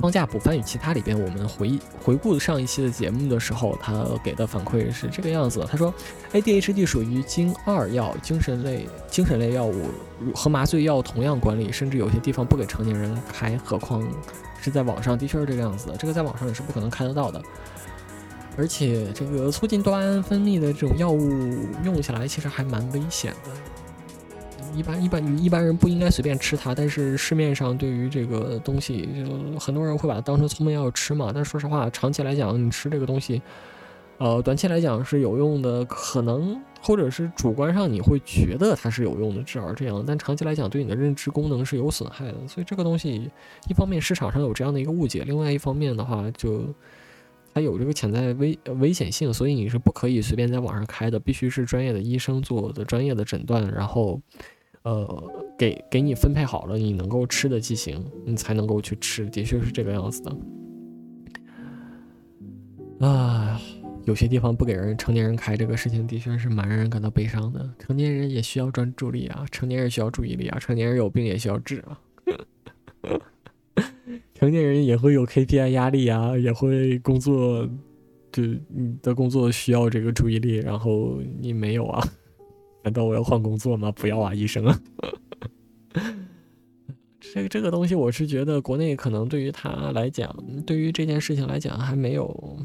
框架补番与其他里边，我们回忆回顾上一期的节目的时候，他给的反馈是这个样子。他说，ADHD 属于精二药，精神类精神类药物和麻醉药同样管理，甚至有些地方不给成年人开，何况是在网上，的确是这个样子的。这个在网上也是不可能开得到的。而且这个促进多巴胺分泌的这种药物用起来其实还蛮危险的。一般一般一般人不应该随便吃它，但是市面上对于这个东西，就很多人会把它当成聪明药吃嘛。但说实话，长期来讲，你吃这个东西，呃，短期来讲是有用的，可能或者是主观上你会觉得它是有用的，至少这样。但长期来讲，对你的认知功能是有损害的。所以这个东西，一方面市场上有这样的一个误解，另外一方面的话，就它有这个潜在危危险性，所以你是不可以随便在网上开的，必须是专业的医生做的专业的诊断，然后。呃，给给你分配好了你能够吃的剂型，你才能够去吃，的确是这个样子的。啊，有些地方不给人成年人开这个事情，的确是蛮让人感到悲伤的。成年人也需要专注力啊，成年人需要注意力啊，成年人有病也需要治啊。成年人也会有 KPI 压力啊，也会工作，就你的工作需要这个注意力，然后你没有啊。难道我要换工作吗？不要啊，医生。这个这个东西，我是觉得国内可能对于他来讲，对于这件事情来讲，还没有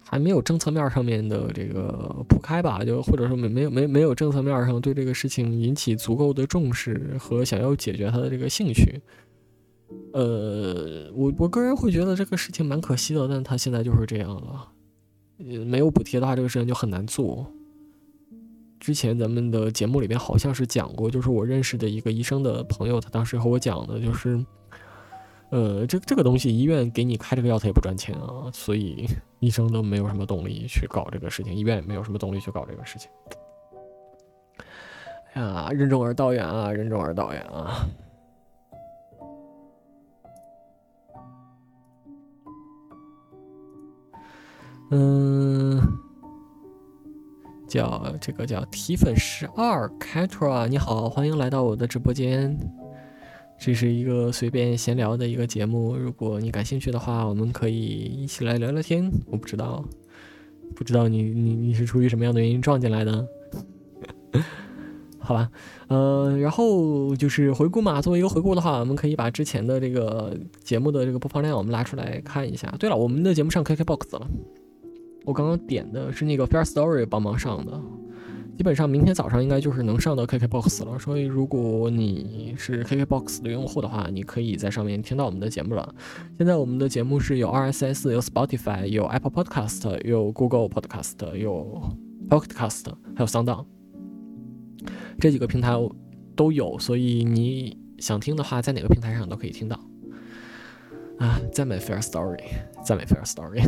还没有政策面上面的这个铺开吧，就或者说没没有没没有政策面上对这个事情引起足够的重视和想要解决他的这个兴趣。呃，我我个人会觉得这个事情蛮可惜的，但他现在就是这样了。没有补贴的话，这个事情就很难做。之前咱们的节目里面好像是讲过，就是我认识的一个医生的朋友，他当时和我讲的，就是，呃，这这个东西医院给你开这个药，他也不赚钱啊，所以医生都没有什么动力去搞这个事情，医院也没有什么动力去搞这个事情。哎呀，任重而道远啊，任重而道远啊。嗯。叫这个叫提粉十二 Catra，你好，欢迎来到我的直播间。这是一个随便闲聊的一个节目，如果你感兴趣的话，我们可以一起来聊聊天。我不知道，不知道你你你是出于什么样的原因撞进来的？好吧，呃，然后就是回顾嘛，作为一个回顾的话，我们可以把之前的这个节目的这个播放量我们拉出来看一下。对了，我们的节目上 KKBOX 了。我刚刚点的是那个 Fair Story 帮忙上的，基本上明天早上应该就是能上到 KKBOX 了。所以如果你是 KKBOX 的用户的话，你可以在上面听到我们的节目了。现在我们的节目是有 RSS、有 Spotify、有 Apple Podcast、有 Google Podcast、有 Podcast，还有 Sound On，这几个平台都有。所以你想听的话，在哪个平台上都可以听到。啊，赞美 Fair Story，赞美 Fair Story。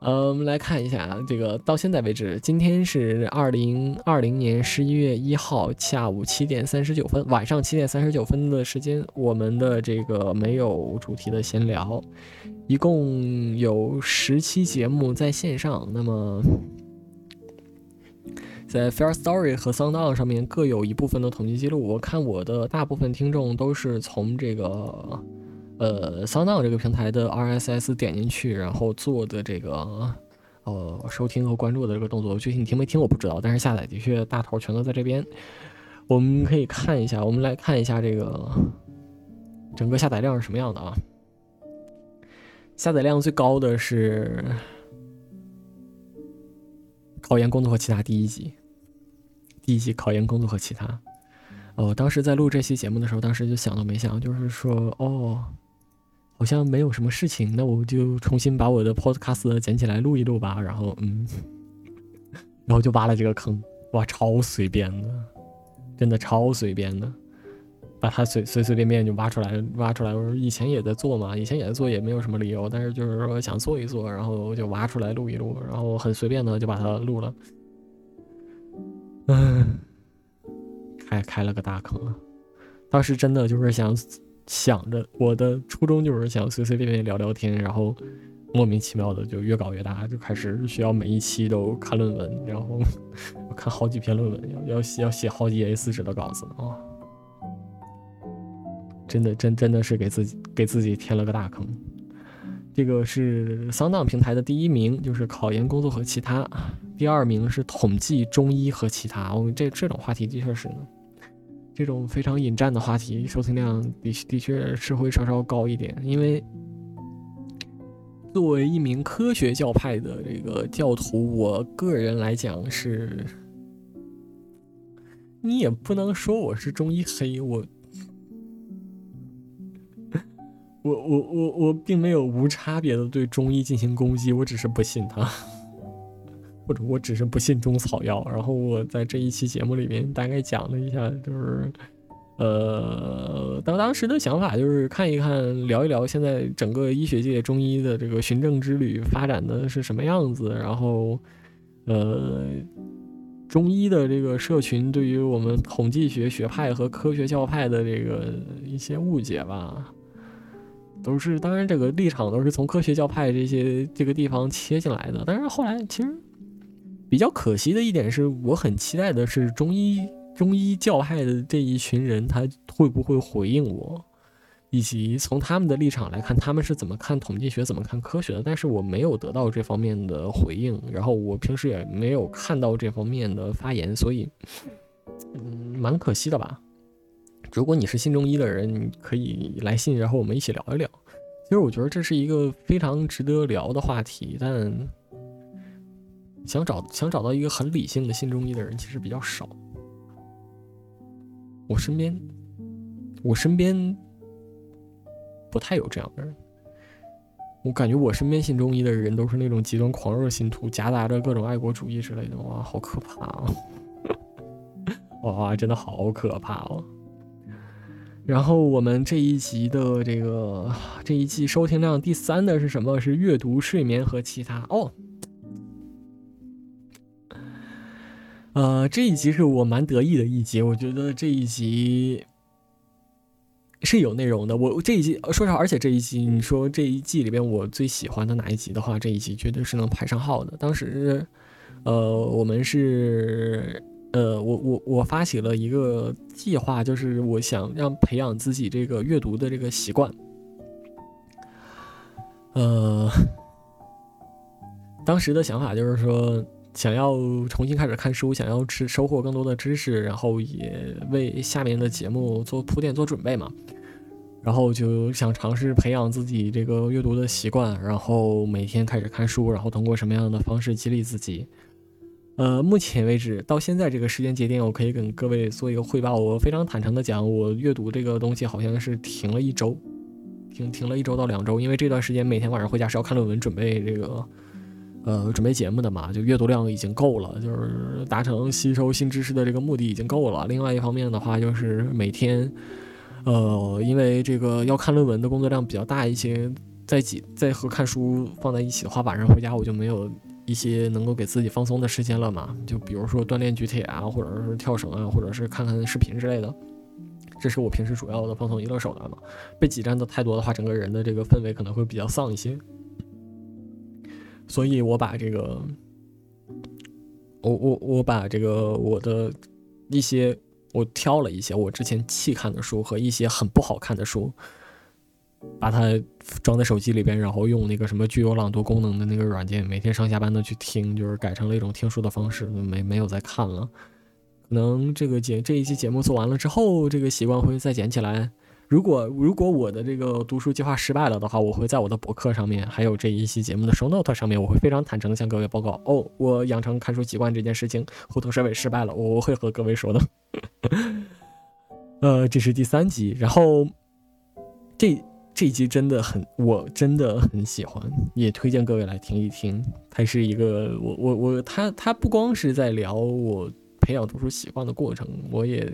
呃，我们来看一下这个，到现在为止，今天是二零二零年十一月一号下午七点三十九分，晚上七点三十九分的时间，我们的这个没有主题的闲聊，一共有十期节目在线上。那么，在 Fair Story 和 SoundOn 上面各有一部分的统计记录。我看我的大部分听众都是从这个。呃，桑当这个平台的 RSS 点进去，然后做的这个呃收听和关注的这个动作，具体你听没听我不知道，但是下载的确大头全都在这边。我们可以看一下，我们来看一下这个整个下载量是什么样的啊？下载量最高的是考研工作和其他第一集，第一集考研工作和其他。哦，当时在录这期节目的时候，当时就想都没想，就是说哦。好像没有什么事情，那我就重新把我的 podcast 捡起来录一录吧。然后，嗯，然后就挖了这个坑，哇，超随便的，真的超随便的，把它随随随便便就挖出来，挖出来。我说以前也在做嘛，以前也在做，也没有什么理由，但是就是说想做一做，然后就挖出来录一录，然后很随便的就把它录了。嗯，开开了个大坑啊，当时真的就是想。想着我的初衷就是想随随便便聊聊天，然后莫名其妙的就越搞越大，就开始需要每一期都看论文，然后我 看好几篇论文，要要要写好几 A 四纸的稿子啊！真的真真的是给自己给自己填了个大坑。这个是桑当平台的第一名，就是考研工作和其他；第二名是统计中医和其他。我哦，这这种话题的确是呢。这种非常引战的话题，收听量的的确是会稍稍高一点。因为作为一名科学教派的这个教徒，我个人来讲是，你也不能说我是中医黑，我，我我我我并没有无差别的对中医进行攻击，我只是不信他。或者我只是不信中草药，然后我在这一期节目里面大概讲了一下，就是，呃，当当时的想法就是看一看，聊一聊现在整个医学界中医的这个循证之旅发展的是什么样子，然后，呃，中医的这个社群对于我们统计学学派和科学教派的这个一些误解吧，都是当然这个立场都是从科学教派这些这个地方切进来的，但是后来其实。比较可惜的一点是，我很期待的是中医中医教派的这一群人，他会不会回应我，以及从他们的立场来看，他们是怎么看统计学、怎么看科学的。但是我没有得到这方面的回应，然后我平时也没有看到这方面的发言，所以，嗯，蛮可惜的吧。如果你是信中医的人，你可以来信，然后我们一起聊一聊。其实我觉得这是一个非常值得聊的话题，但。想找想找到一个很理性的信中医的人，其实比较少。我身边，我身边不太有这样的人。我感觉我身边信中医的人都是那种极端狂热信徒，夹杂着各种爱国主义之类的。哇，好可怕啊！哇，真的好可怕哦。然后我们这一集的这个这一季收听量第三的是什么？是阅读、睡眠和其他哦。呃，这一集是我蛮得意的一集，我觉得这一集是有内容的。我这一集说实话，而且这一集你说这一季里边我最喜欢的哪一集的话，这一集绝对是能排上号的。当时，呃，我们是呃，我我我发起了一个计划，就是我想让培养自己这个阅读的这个习惯。呃，当时的想法就是说。想要重新开始看书，想要吃收获更多的知识，然后也为下面的节目做铺垫、做准备嘛。然后就想尝试培养自己这个阅读的习惯，然后每天开始看书，然后通过什么样的方式激励自己？呃，目前为止到现在这个时间节点，我可以跟各位做一个汇报。我非常坦诚的讲，我阅读这个东西好像是停了一周，停停了一周到两周，因为这段时间每天晚上回家是要看论文、准备这个，呃，准备节目的嘛，就阅读量已经够了，就是达成吸收新知识的这个目的已经够了。另外一方面的话，就是每天，呃，因为这个要看论文的工作量比较大一些，在几在和看书放在一起的话，晚上回家我就没有。一些能够给自己放松的时间了嘛？就比如说锻炼举铁啊，或者是跳绳啊，或者是看看视频之类的。这是我平时主要的放松娱乐手段嘛。被挤占的太多的话，整个人的这个氛围可能会比较丧一些。所以我把这个，我我我把这个我的一些，我挑了一些我之前弃看的书和一些很不好看的书。把它装在手机里边，然后用那个什么具有朗读功能的那个软件，每天上下班的去听，就是改成了一种听书的方式，没没有再看了。可能这个节这一期节目做完了之后，这个习惯会再捡起来。如果如果我的这个读书计划失败了的话，我会在我的博客上面，还有这一期节目的手 note 上面，我会非常坦诚的向各位报告。哦，我养成看书习惯这件事情虎头蛇尾失败了，我会和各位说的。呃，这是第三集，然后这。这一集真的很，我真的很喜欢，也推荐各位来听一听。它是一个，我我我，他他不光是在聊我培养读书习惯的过程，我也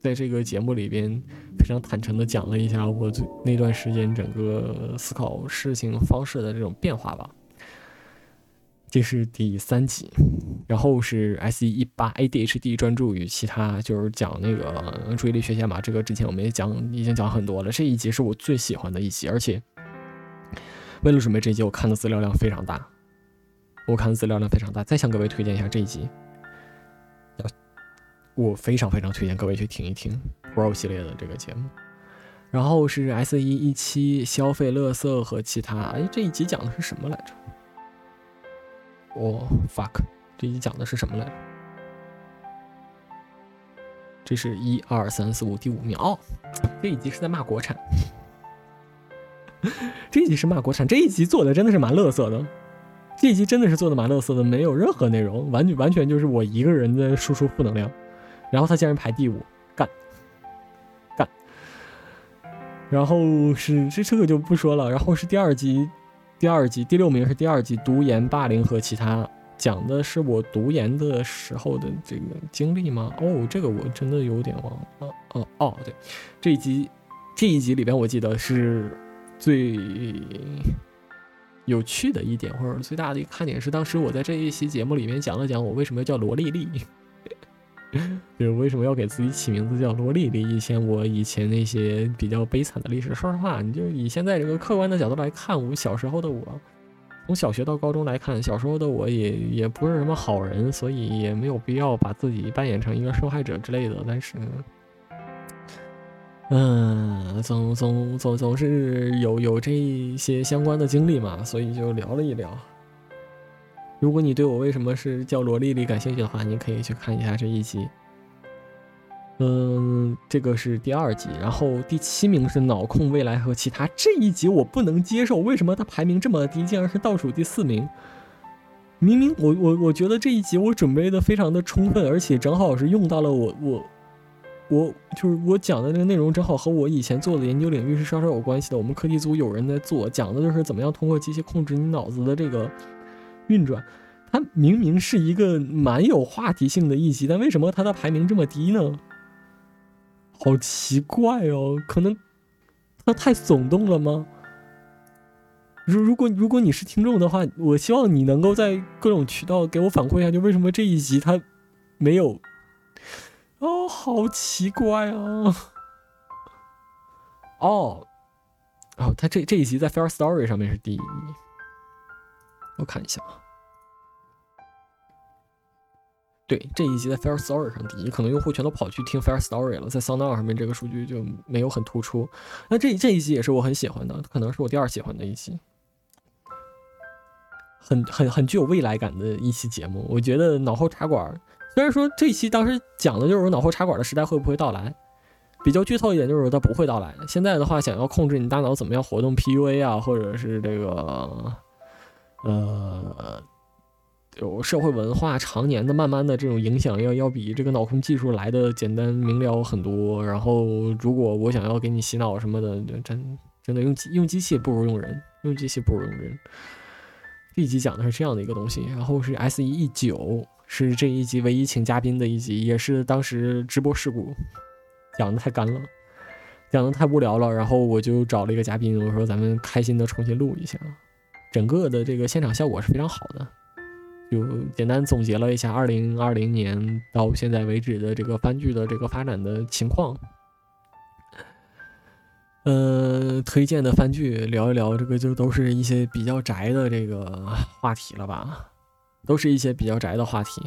在这个节目里边非常坦诚的讲了一下我最那段时间整个思考事情方式的这种变化吧。这是第三集，然后是 S E 一八 A D H D 专注与其他，就是讲那个注意力缺陷嘛。这个之前我们也讲，已经讲很多了。这一集是我最喜欢的一集，而且为了准备这一集，我看的资料量非常大。我看的资料量非常大，再向各位推荐一下这一集。我非常非常推荐各位去听一听 Pro 系列的这个节目。然后是 S E 一七消费乐色和其他。哎，这一集讲的是什么来着？哦，fuck，这一集讲的是什么来着？这是一二三四五第五名哦，这一集是在骂国产，这一集是骂国产，这一集做的真的是蛮乐色的，这一集真的是做的蛮乐色的，没有任何内容，完全完全就是我一个人在输出负能量，然后他竟然排第五，干干，然后是这这个就不说了，然后是第二集。第二集第六名是第二集读研霸凌和其他，讲的是我读研的时候的这个经历吗？哦，这个我真的有点忘了。哦哦，对，这一集这一集里边我记得是最有趣的一点，或者最大的一个看点是，当时我在这一期节目里面讲了讲我为什么要叫罗丽丽。就是为什么要给自己起名字叫罗丽丽？以前我以前那些比较悲惨的历史，说实话，你就以现在这个客观的角度来看，我们小时候的我，从小学到高中来看，小时候的我也也不是什么好人，所以也没有必要把自己扮演成一个受害者之类的。但是，嗯，总总总总是有有这一些相关的经历嘛，所以就聊了一聊。如果你对我为什么是叫罗丽丽感兴趣的话，你可以去看一下这一集。嗯，这个是第二集，然后第七名是脑控未来和其他。这一集我不能接受，为什么它排名这么低，竟然是倒数第四名？明明我我我觉得这一集我准备的非常的充分，而且正好是用到了我我我就是我讲的那个内容，正好和我以前做的研究领域是稍稍有关系的。我们课题组有人在做，讲的就是怎么样通过机器控制你脑子的这个。运转，它明明是一个蛮有话题性的一集，但为什么它的排名这么低呢？好奇怪哦，可能它太耸动了吗？如如果如果你是听众的话，我希望你能够在各种渠道给我反馈一下，就为什么这一集它没有？哦，好奇怪啊！哦，哦，它这这一集在 Fair Story 上面是第一。我看一下啊，对这一集在 Fair Story 上第一，可能用户全都跑去听 Fair Story 了，在 s o u n d 上面这个数据就没有很突出。那这这一集也是我很喜欢的，可能是我第二喜欢的一期，很很很具有未来感的一期节目。我觉得脑后茶馆，虽然说这一期当时讲的就是脑后茶馆的时代会不会到来，比较剧透一点就是它不会到来。现在的话，想要控制你大脑怎么样活动，PUA 啊，或者是这个。呃，有社会文化常年的慢慢的这种影响，要要比这个脑控技术来的简单明了很多。然后如果我想要给你洗脑什么的，真真的用用机器不如用人，用机器不如用人。这一集讲的是这样的一个东西，然后是 S E E 九是这一集唯一请嘉宾的一集，也是当时直播事故，讲的太干了，讲的太无聊了，然后我就找了一个嘉宾，我说咱们开心的重新录一下，整个的这个现场效果是非常好的，就简单总结了一下二零二零年到现在为止的这个番剧的这个发展的情况。呃，推荐的番剧聊一聊，这个就都是一些比较宅的这个话题了吧，都是一些比较宅的话题。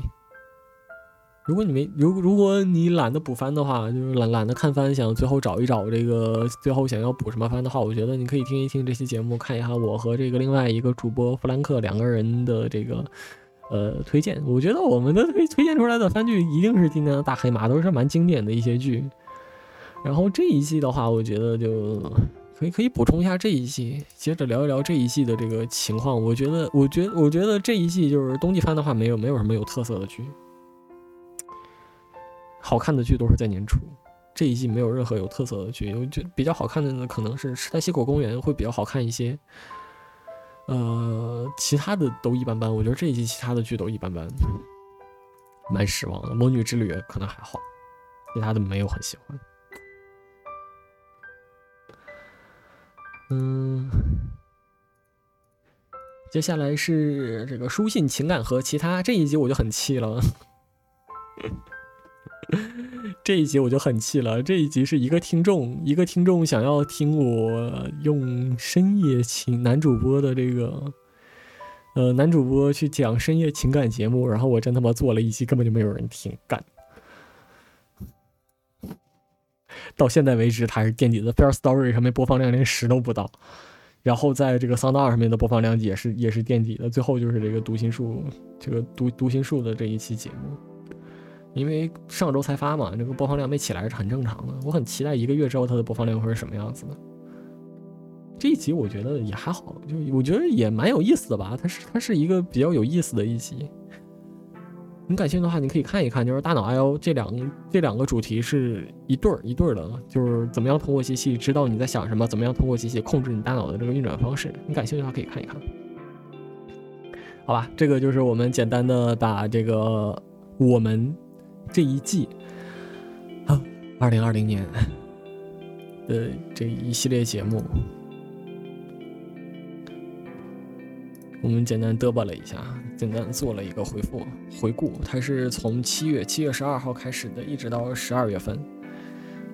如果你没如如果你懒得补番的话，就是懒懒得看番，想最后找一找这个最后想要补什么番的话，我觉得你可以听一听这期节目，看一下我和这个另外一个主播弗兰克两个人的这个呃推荐。我觉得我们的推推荐出来的番剧一定是今年的大黑马，都是蛮经典的一些剧。然后这一季的话，我觉得就可以可以补充一下这一季，接着聊一聊这一季的这个情况。我觉得，我觉我觉得这一季就是冬季番的话，没有没有什么有特色的剧，好看的剧都是在年初。这一季没有任何有特色的剧，我觉得比较好看的呢，可能是《时代西口公园》会比较好看一些。呃，其他的都一般般。我觉得这一季其他的剧都一般般，蛮失望的。《魔女之旅》可能还好，其他的没有很喜欢。嗯，接下来是这个书信、情感和其他这一集我就很气了。这一集我就很气了。这一集是一个听众，一个听众想要听我用深夜情男主播的这个，呃，男主播去讲深夜情感节目，然后我真他妈做了一期，根本就没有人听，干。到现在为止，它是垫底的。Fair Story 上面播放量连十都不到，然后在这个桑道上面的播放量也是也是垫底的。最后就是这个读心术，这个读读心术的这一期节目，因为上周才发嘛，这个播放量没起来是很正常的。我很期待一个月之后它的播放量会是什么样子的。这一集我觉得也还好，就我觉得也蛮有意思的吧。它是它是一个比较有意思的一集。你感兴趣的话，你可以看一看，就是大脑 I/O 这两这两个主题是一对儿一对儿的，就是怎么样通过机器知道你在想什么，怎么样通过机器控制你大脑的这个运转方式。你感兴趣的话可以看一看。好吧，这个就是我们简单的把这个我们这一季啊，二零二零年的这一系列节目。我们简单嘚啵了一下，简单做了一个回复回顾。它是从七月七月十二号开始的，一直到十二月份。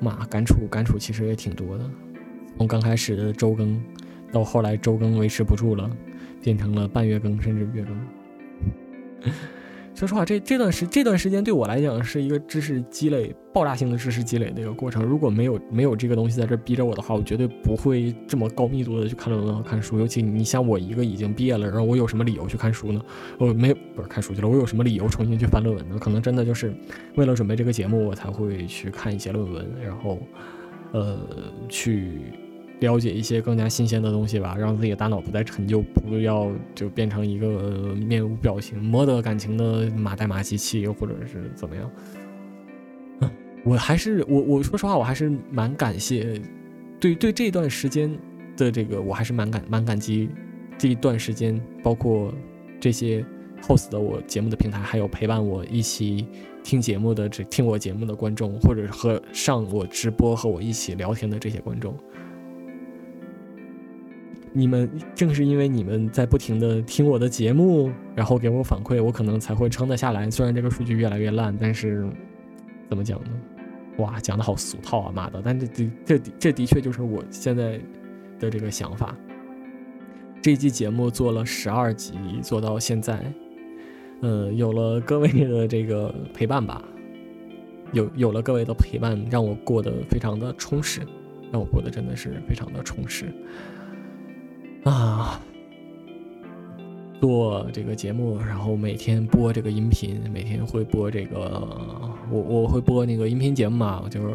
妈，感触感触其实也挺多的。从刚开始的周更，到后来周更维持不住了，变成了半月更甚至月更。说实话，这这段时这段时间对我来讲是一个知识积累、爆炸性的知识积累的一个过程。如果没有没有这个东西在这逼着我的话，我绝对不会这么高密度的去看论文和看书。尤其你像我一个已经毕业了，然后我有什么理由去看书呢？我没不是看书去了，我有什么理由重新去翻论文呢？可能真的就是为了准备这个节目，我才会去看一些论文，然后呃去。了解一些更加新鲜的东西吧，让自己的大脑不再陈旧，不要就变成一个面无表情、没得感情的马代码机器，又或者是怎么样。我还是我我说实话，我还是蛮感谢，对对这段时间的这个，我还是蛮感蛮感激这一段时间，包括这些 host 的我节目的平台，还有陪伴我一起听节目的这听我节目的观众，或者和上我直播和我一起聊天的这些观众。你们正是因为你们在不停的听我的节目，然后给我反馈，我可能才会撑得下来。虽然这个数据越来越烂，但是怎么讲呢？哇，讲的好俗套啊，妈的！但这这这这的确就是我现在的这个想法。这一期节目做了十二集，做到现在，呃，有了各位的这个陪伴吧，有有了各位的陪伴，让我过得非常的充实，让我过得真的是非常的充实。啊，做这个节目，然后每天播这个音频，每天会播这个，我我会播那个音频节目嘛，就是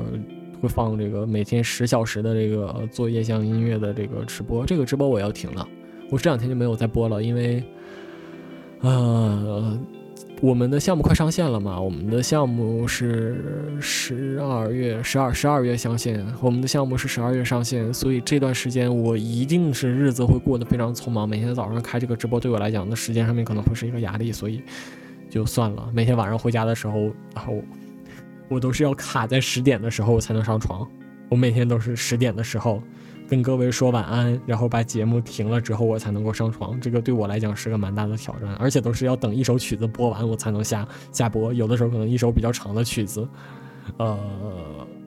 会放这个每天十小时的这个做夜向音乐的这个直播。这个直播我要停了，我这两天就没有再播了，因为呃，我们的项目快上线了嘛？我们的项目是十二月十二十二月上线，我们的项目是十二月上线，所以这段时间我一定是日子会过得非常匆忙。每天早上开这个直播对我来讲，的时间上面可能会是一个压力，所以就算了。每天晚上回家的时候，然后我都是要卡在十点的时候才能上床。我每天都是十点的时候跟各位说晚安，然后把节目停了之后，我才能够上床。这个对我来讲是个蛮大的挑战，而且都是要等一首曲子播完我才能下下播。有的时候可能一首比较长的曲子，呃，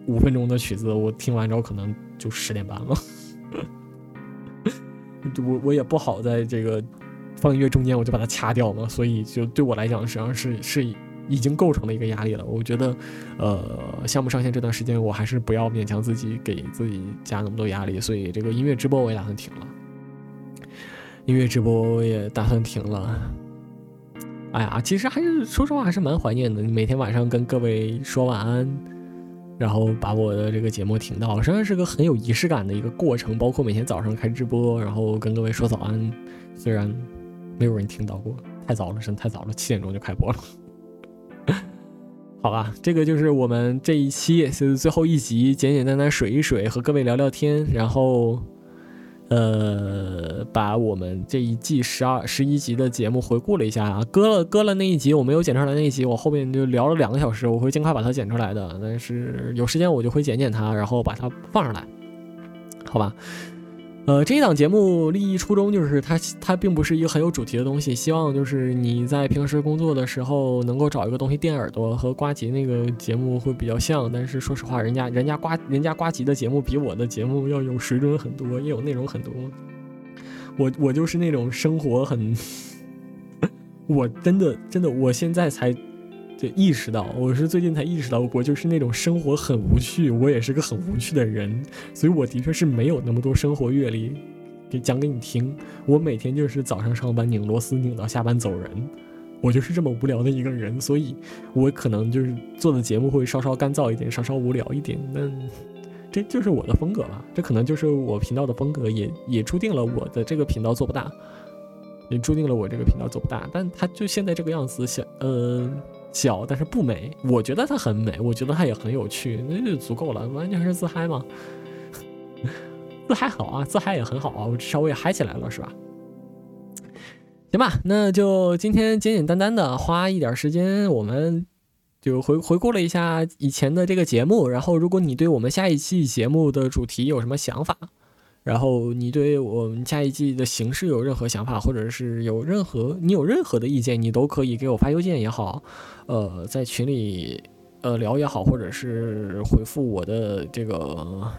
五分钟的曲子，我听完之后可能就十点半了。我我也不好在这个放音乐中间我就把它掐掉嘛，所以就对我来讲实际上是是一。已经构成了一个压力了。我觉得，呃，项目上线这段时间，我还是不要勉强自己，给自己加那么多压力。所以这个音乐直播我也打算停了，音乐直播我也打算停了。哎呀，其实还是说实话，还是蛮怀念的。每天晚上跟各位说晚安，然后把我的这个节目停到，实际上是个很有仪式感的一个过程。包括每天早上开直播，然后跟各位说早安，虽然没有人听到过，太早了，真的太早了，七点钟就开播了。好吧，这个就是我们这一期就是最后一集，简简单单水一水，和各位聊聊天，然后，呃，把我们这一季十二、十一集的节目回顾了一下啊，割了割了那一集我没有剪出来那一集，我后面就聊了两个小时，我会尽快把它剪出来的，但是有时间我就会剪剪它，然后把它放上来，好吧。呃，这一档节目立意初衷就是它，它并不是一个很有主题的东西。希望就是你在平时工作的时候能够找一个东西垫耳朵，和瓜吉那个节目会比较像。但是说实话，人家人家瓜人家瓜吉的节目比我的节目要有水准很多，也有内容很多。我我就是那种生活很，我真的真的，我现在才。就意识到，我是最近才意识到，我就是那种生活很无趣，我也是个很无趣的人，所以我的确是没有那么多生活阅历，给讲给你听。我每天就是早上上班拧螺丝拧到下班走人，我就是这么无聊的一个人，所以我可能就是做的节目会稍稍干燥一点，稍稍无聊一点，但这就是我的风格吧，这可能就是我频道的风格，也也注定了我的这个频道做不大，也注定了我这个频道做不大，但他就现在这个样子，想，呃。小但是不美，我觉得它很美，我觉得它也很有趣，那就足够了，完全是自嗨嘛。自嗨好啊，自嗨也很好啊，我至少我也嗨起来了，是吧？行吧，那就今天简简单单的花一点时间，我们就回回顾了一下以前的这个节目，然后如果你对我们下一期节目的主题有什么想法？然后你对我们下一季的形式有任何想法，或者是有任何你有任何的意见，你都可以给我发邮件也好，呃，在群里呃聊也好，或者是回复我的这个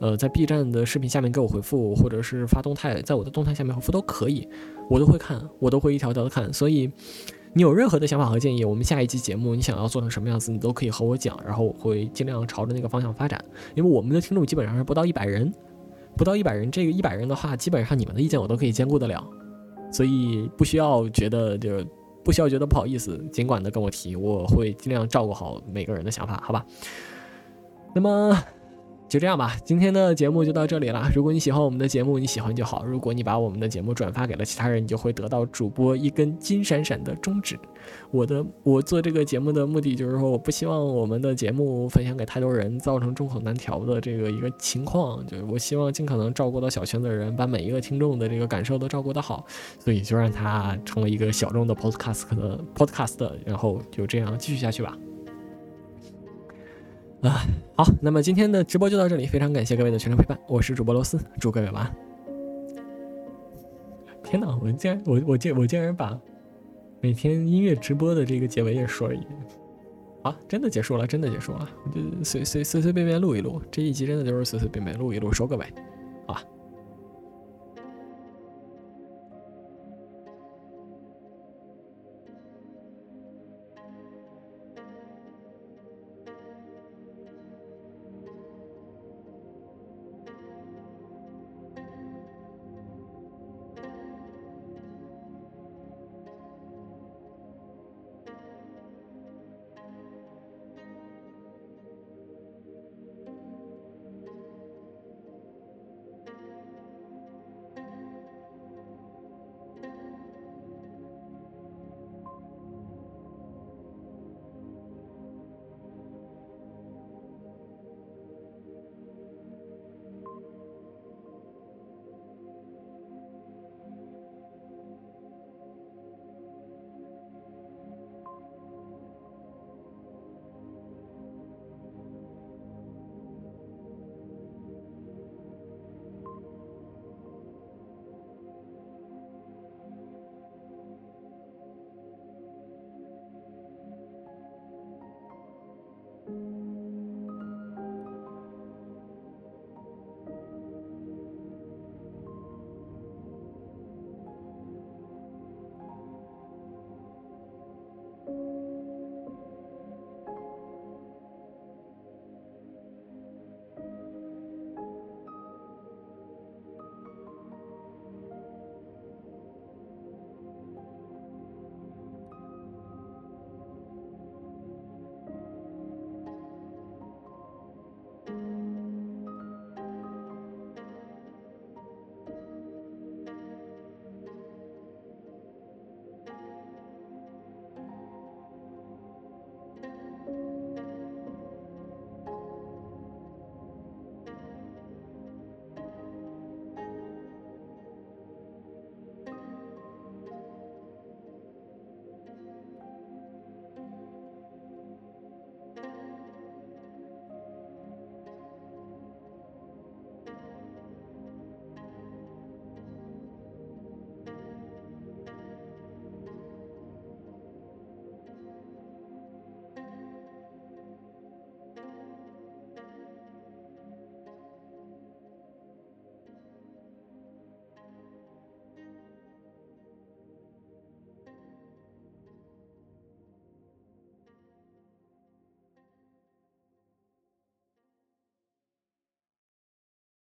呃在 B 站的视频下面给我回复，或者是发动态，在我的动态下面回复都可以，我都会看，我都会一条条的看。所以你有任何的想法和建议，我们下一期节目你想要做成什么样子，你都可以和我讲，然后我会尽量朝着那个方向发展。因为我们的听众基本上是不到一百人。不到一百人，这个一百人的话，基本上你们的意见我都可以兼顾得了，所以不需要觉得就不需要觉得不好意思，尽管的跟我提，我会尽量照顾好每个人的想法，好吧？那么。就这样吧，今天的节目就到这里了。如果你喜欢我们的节目，你喜欢就好。如果你把我们的节目转发给了其他人，你就会得到主播一根金闪闪的中指。我的，我做这个节目的目的就是说，我不希望我们的节目分享给太多人，造成众口难调的这个一个情况。就是我希望尽可能照顾到小圈子的人，把每一个听众的这个感受都照顾得好。所以就让它成为一个小众的 podcast 的 podcast，然后就这样继续下去吧。啊，好，那么今天的直播就到这里，非常感谢各位的全程陪伴，我是主播罗斯，祝各位晚安。天哪，我竟然我我竟我竟然把每天音乐直播的这个结尾也说了一遍，啊，真的结束了，真的结束了，就随随随随便便录一录，这一集真的就是随随便便录一录，收个尾，好。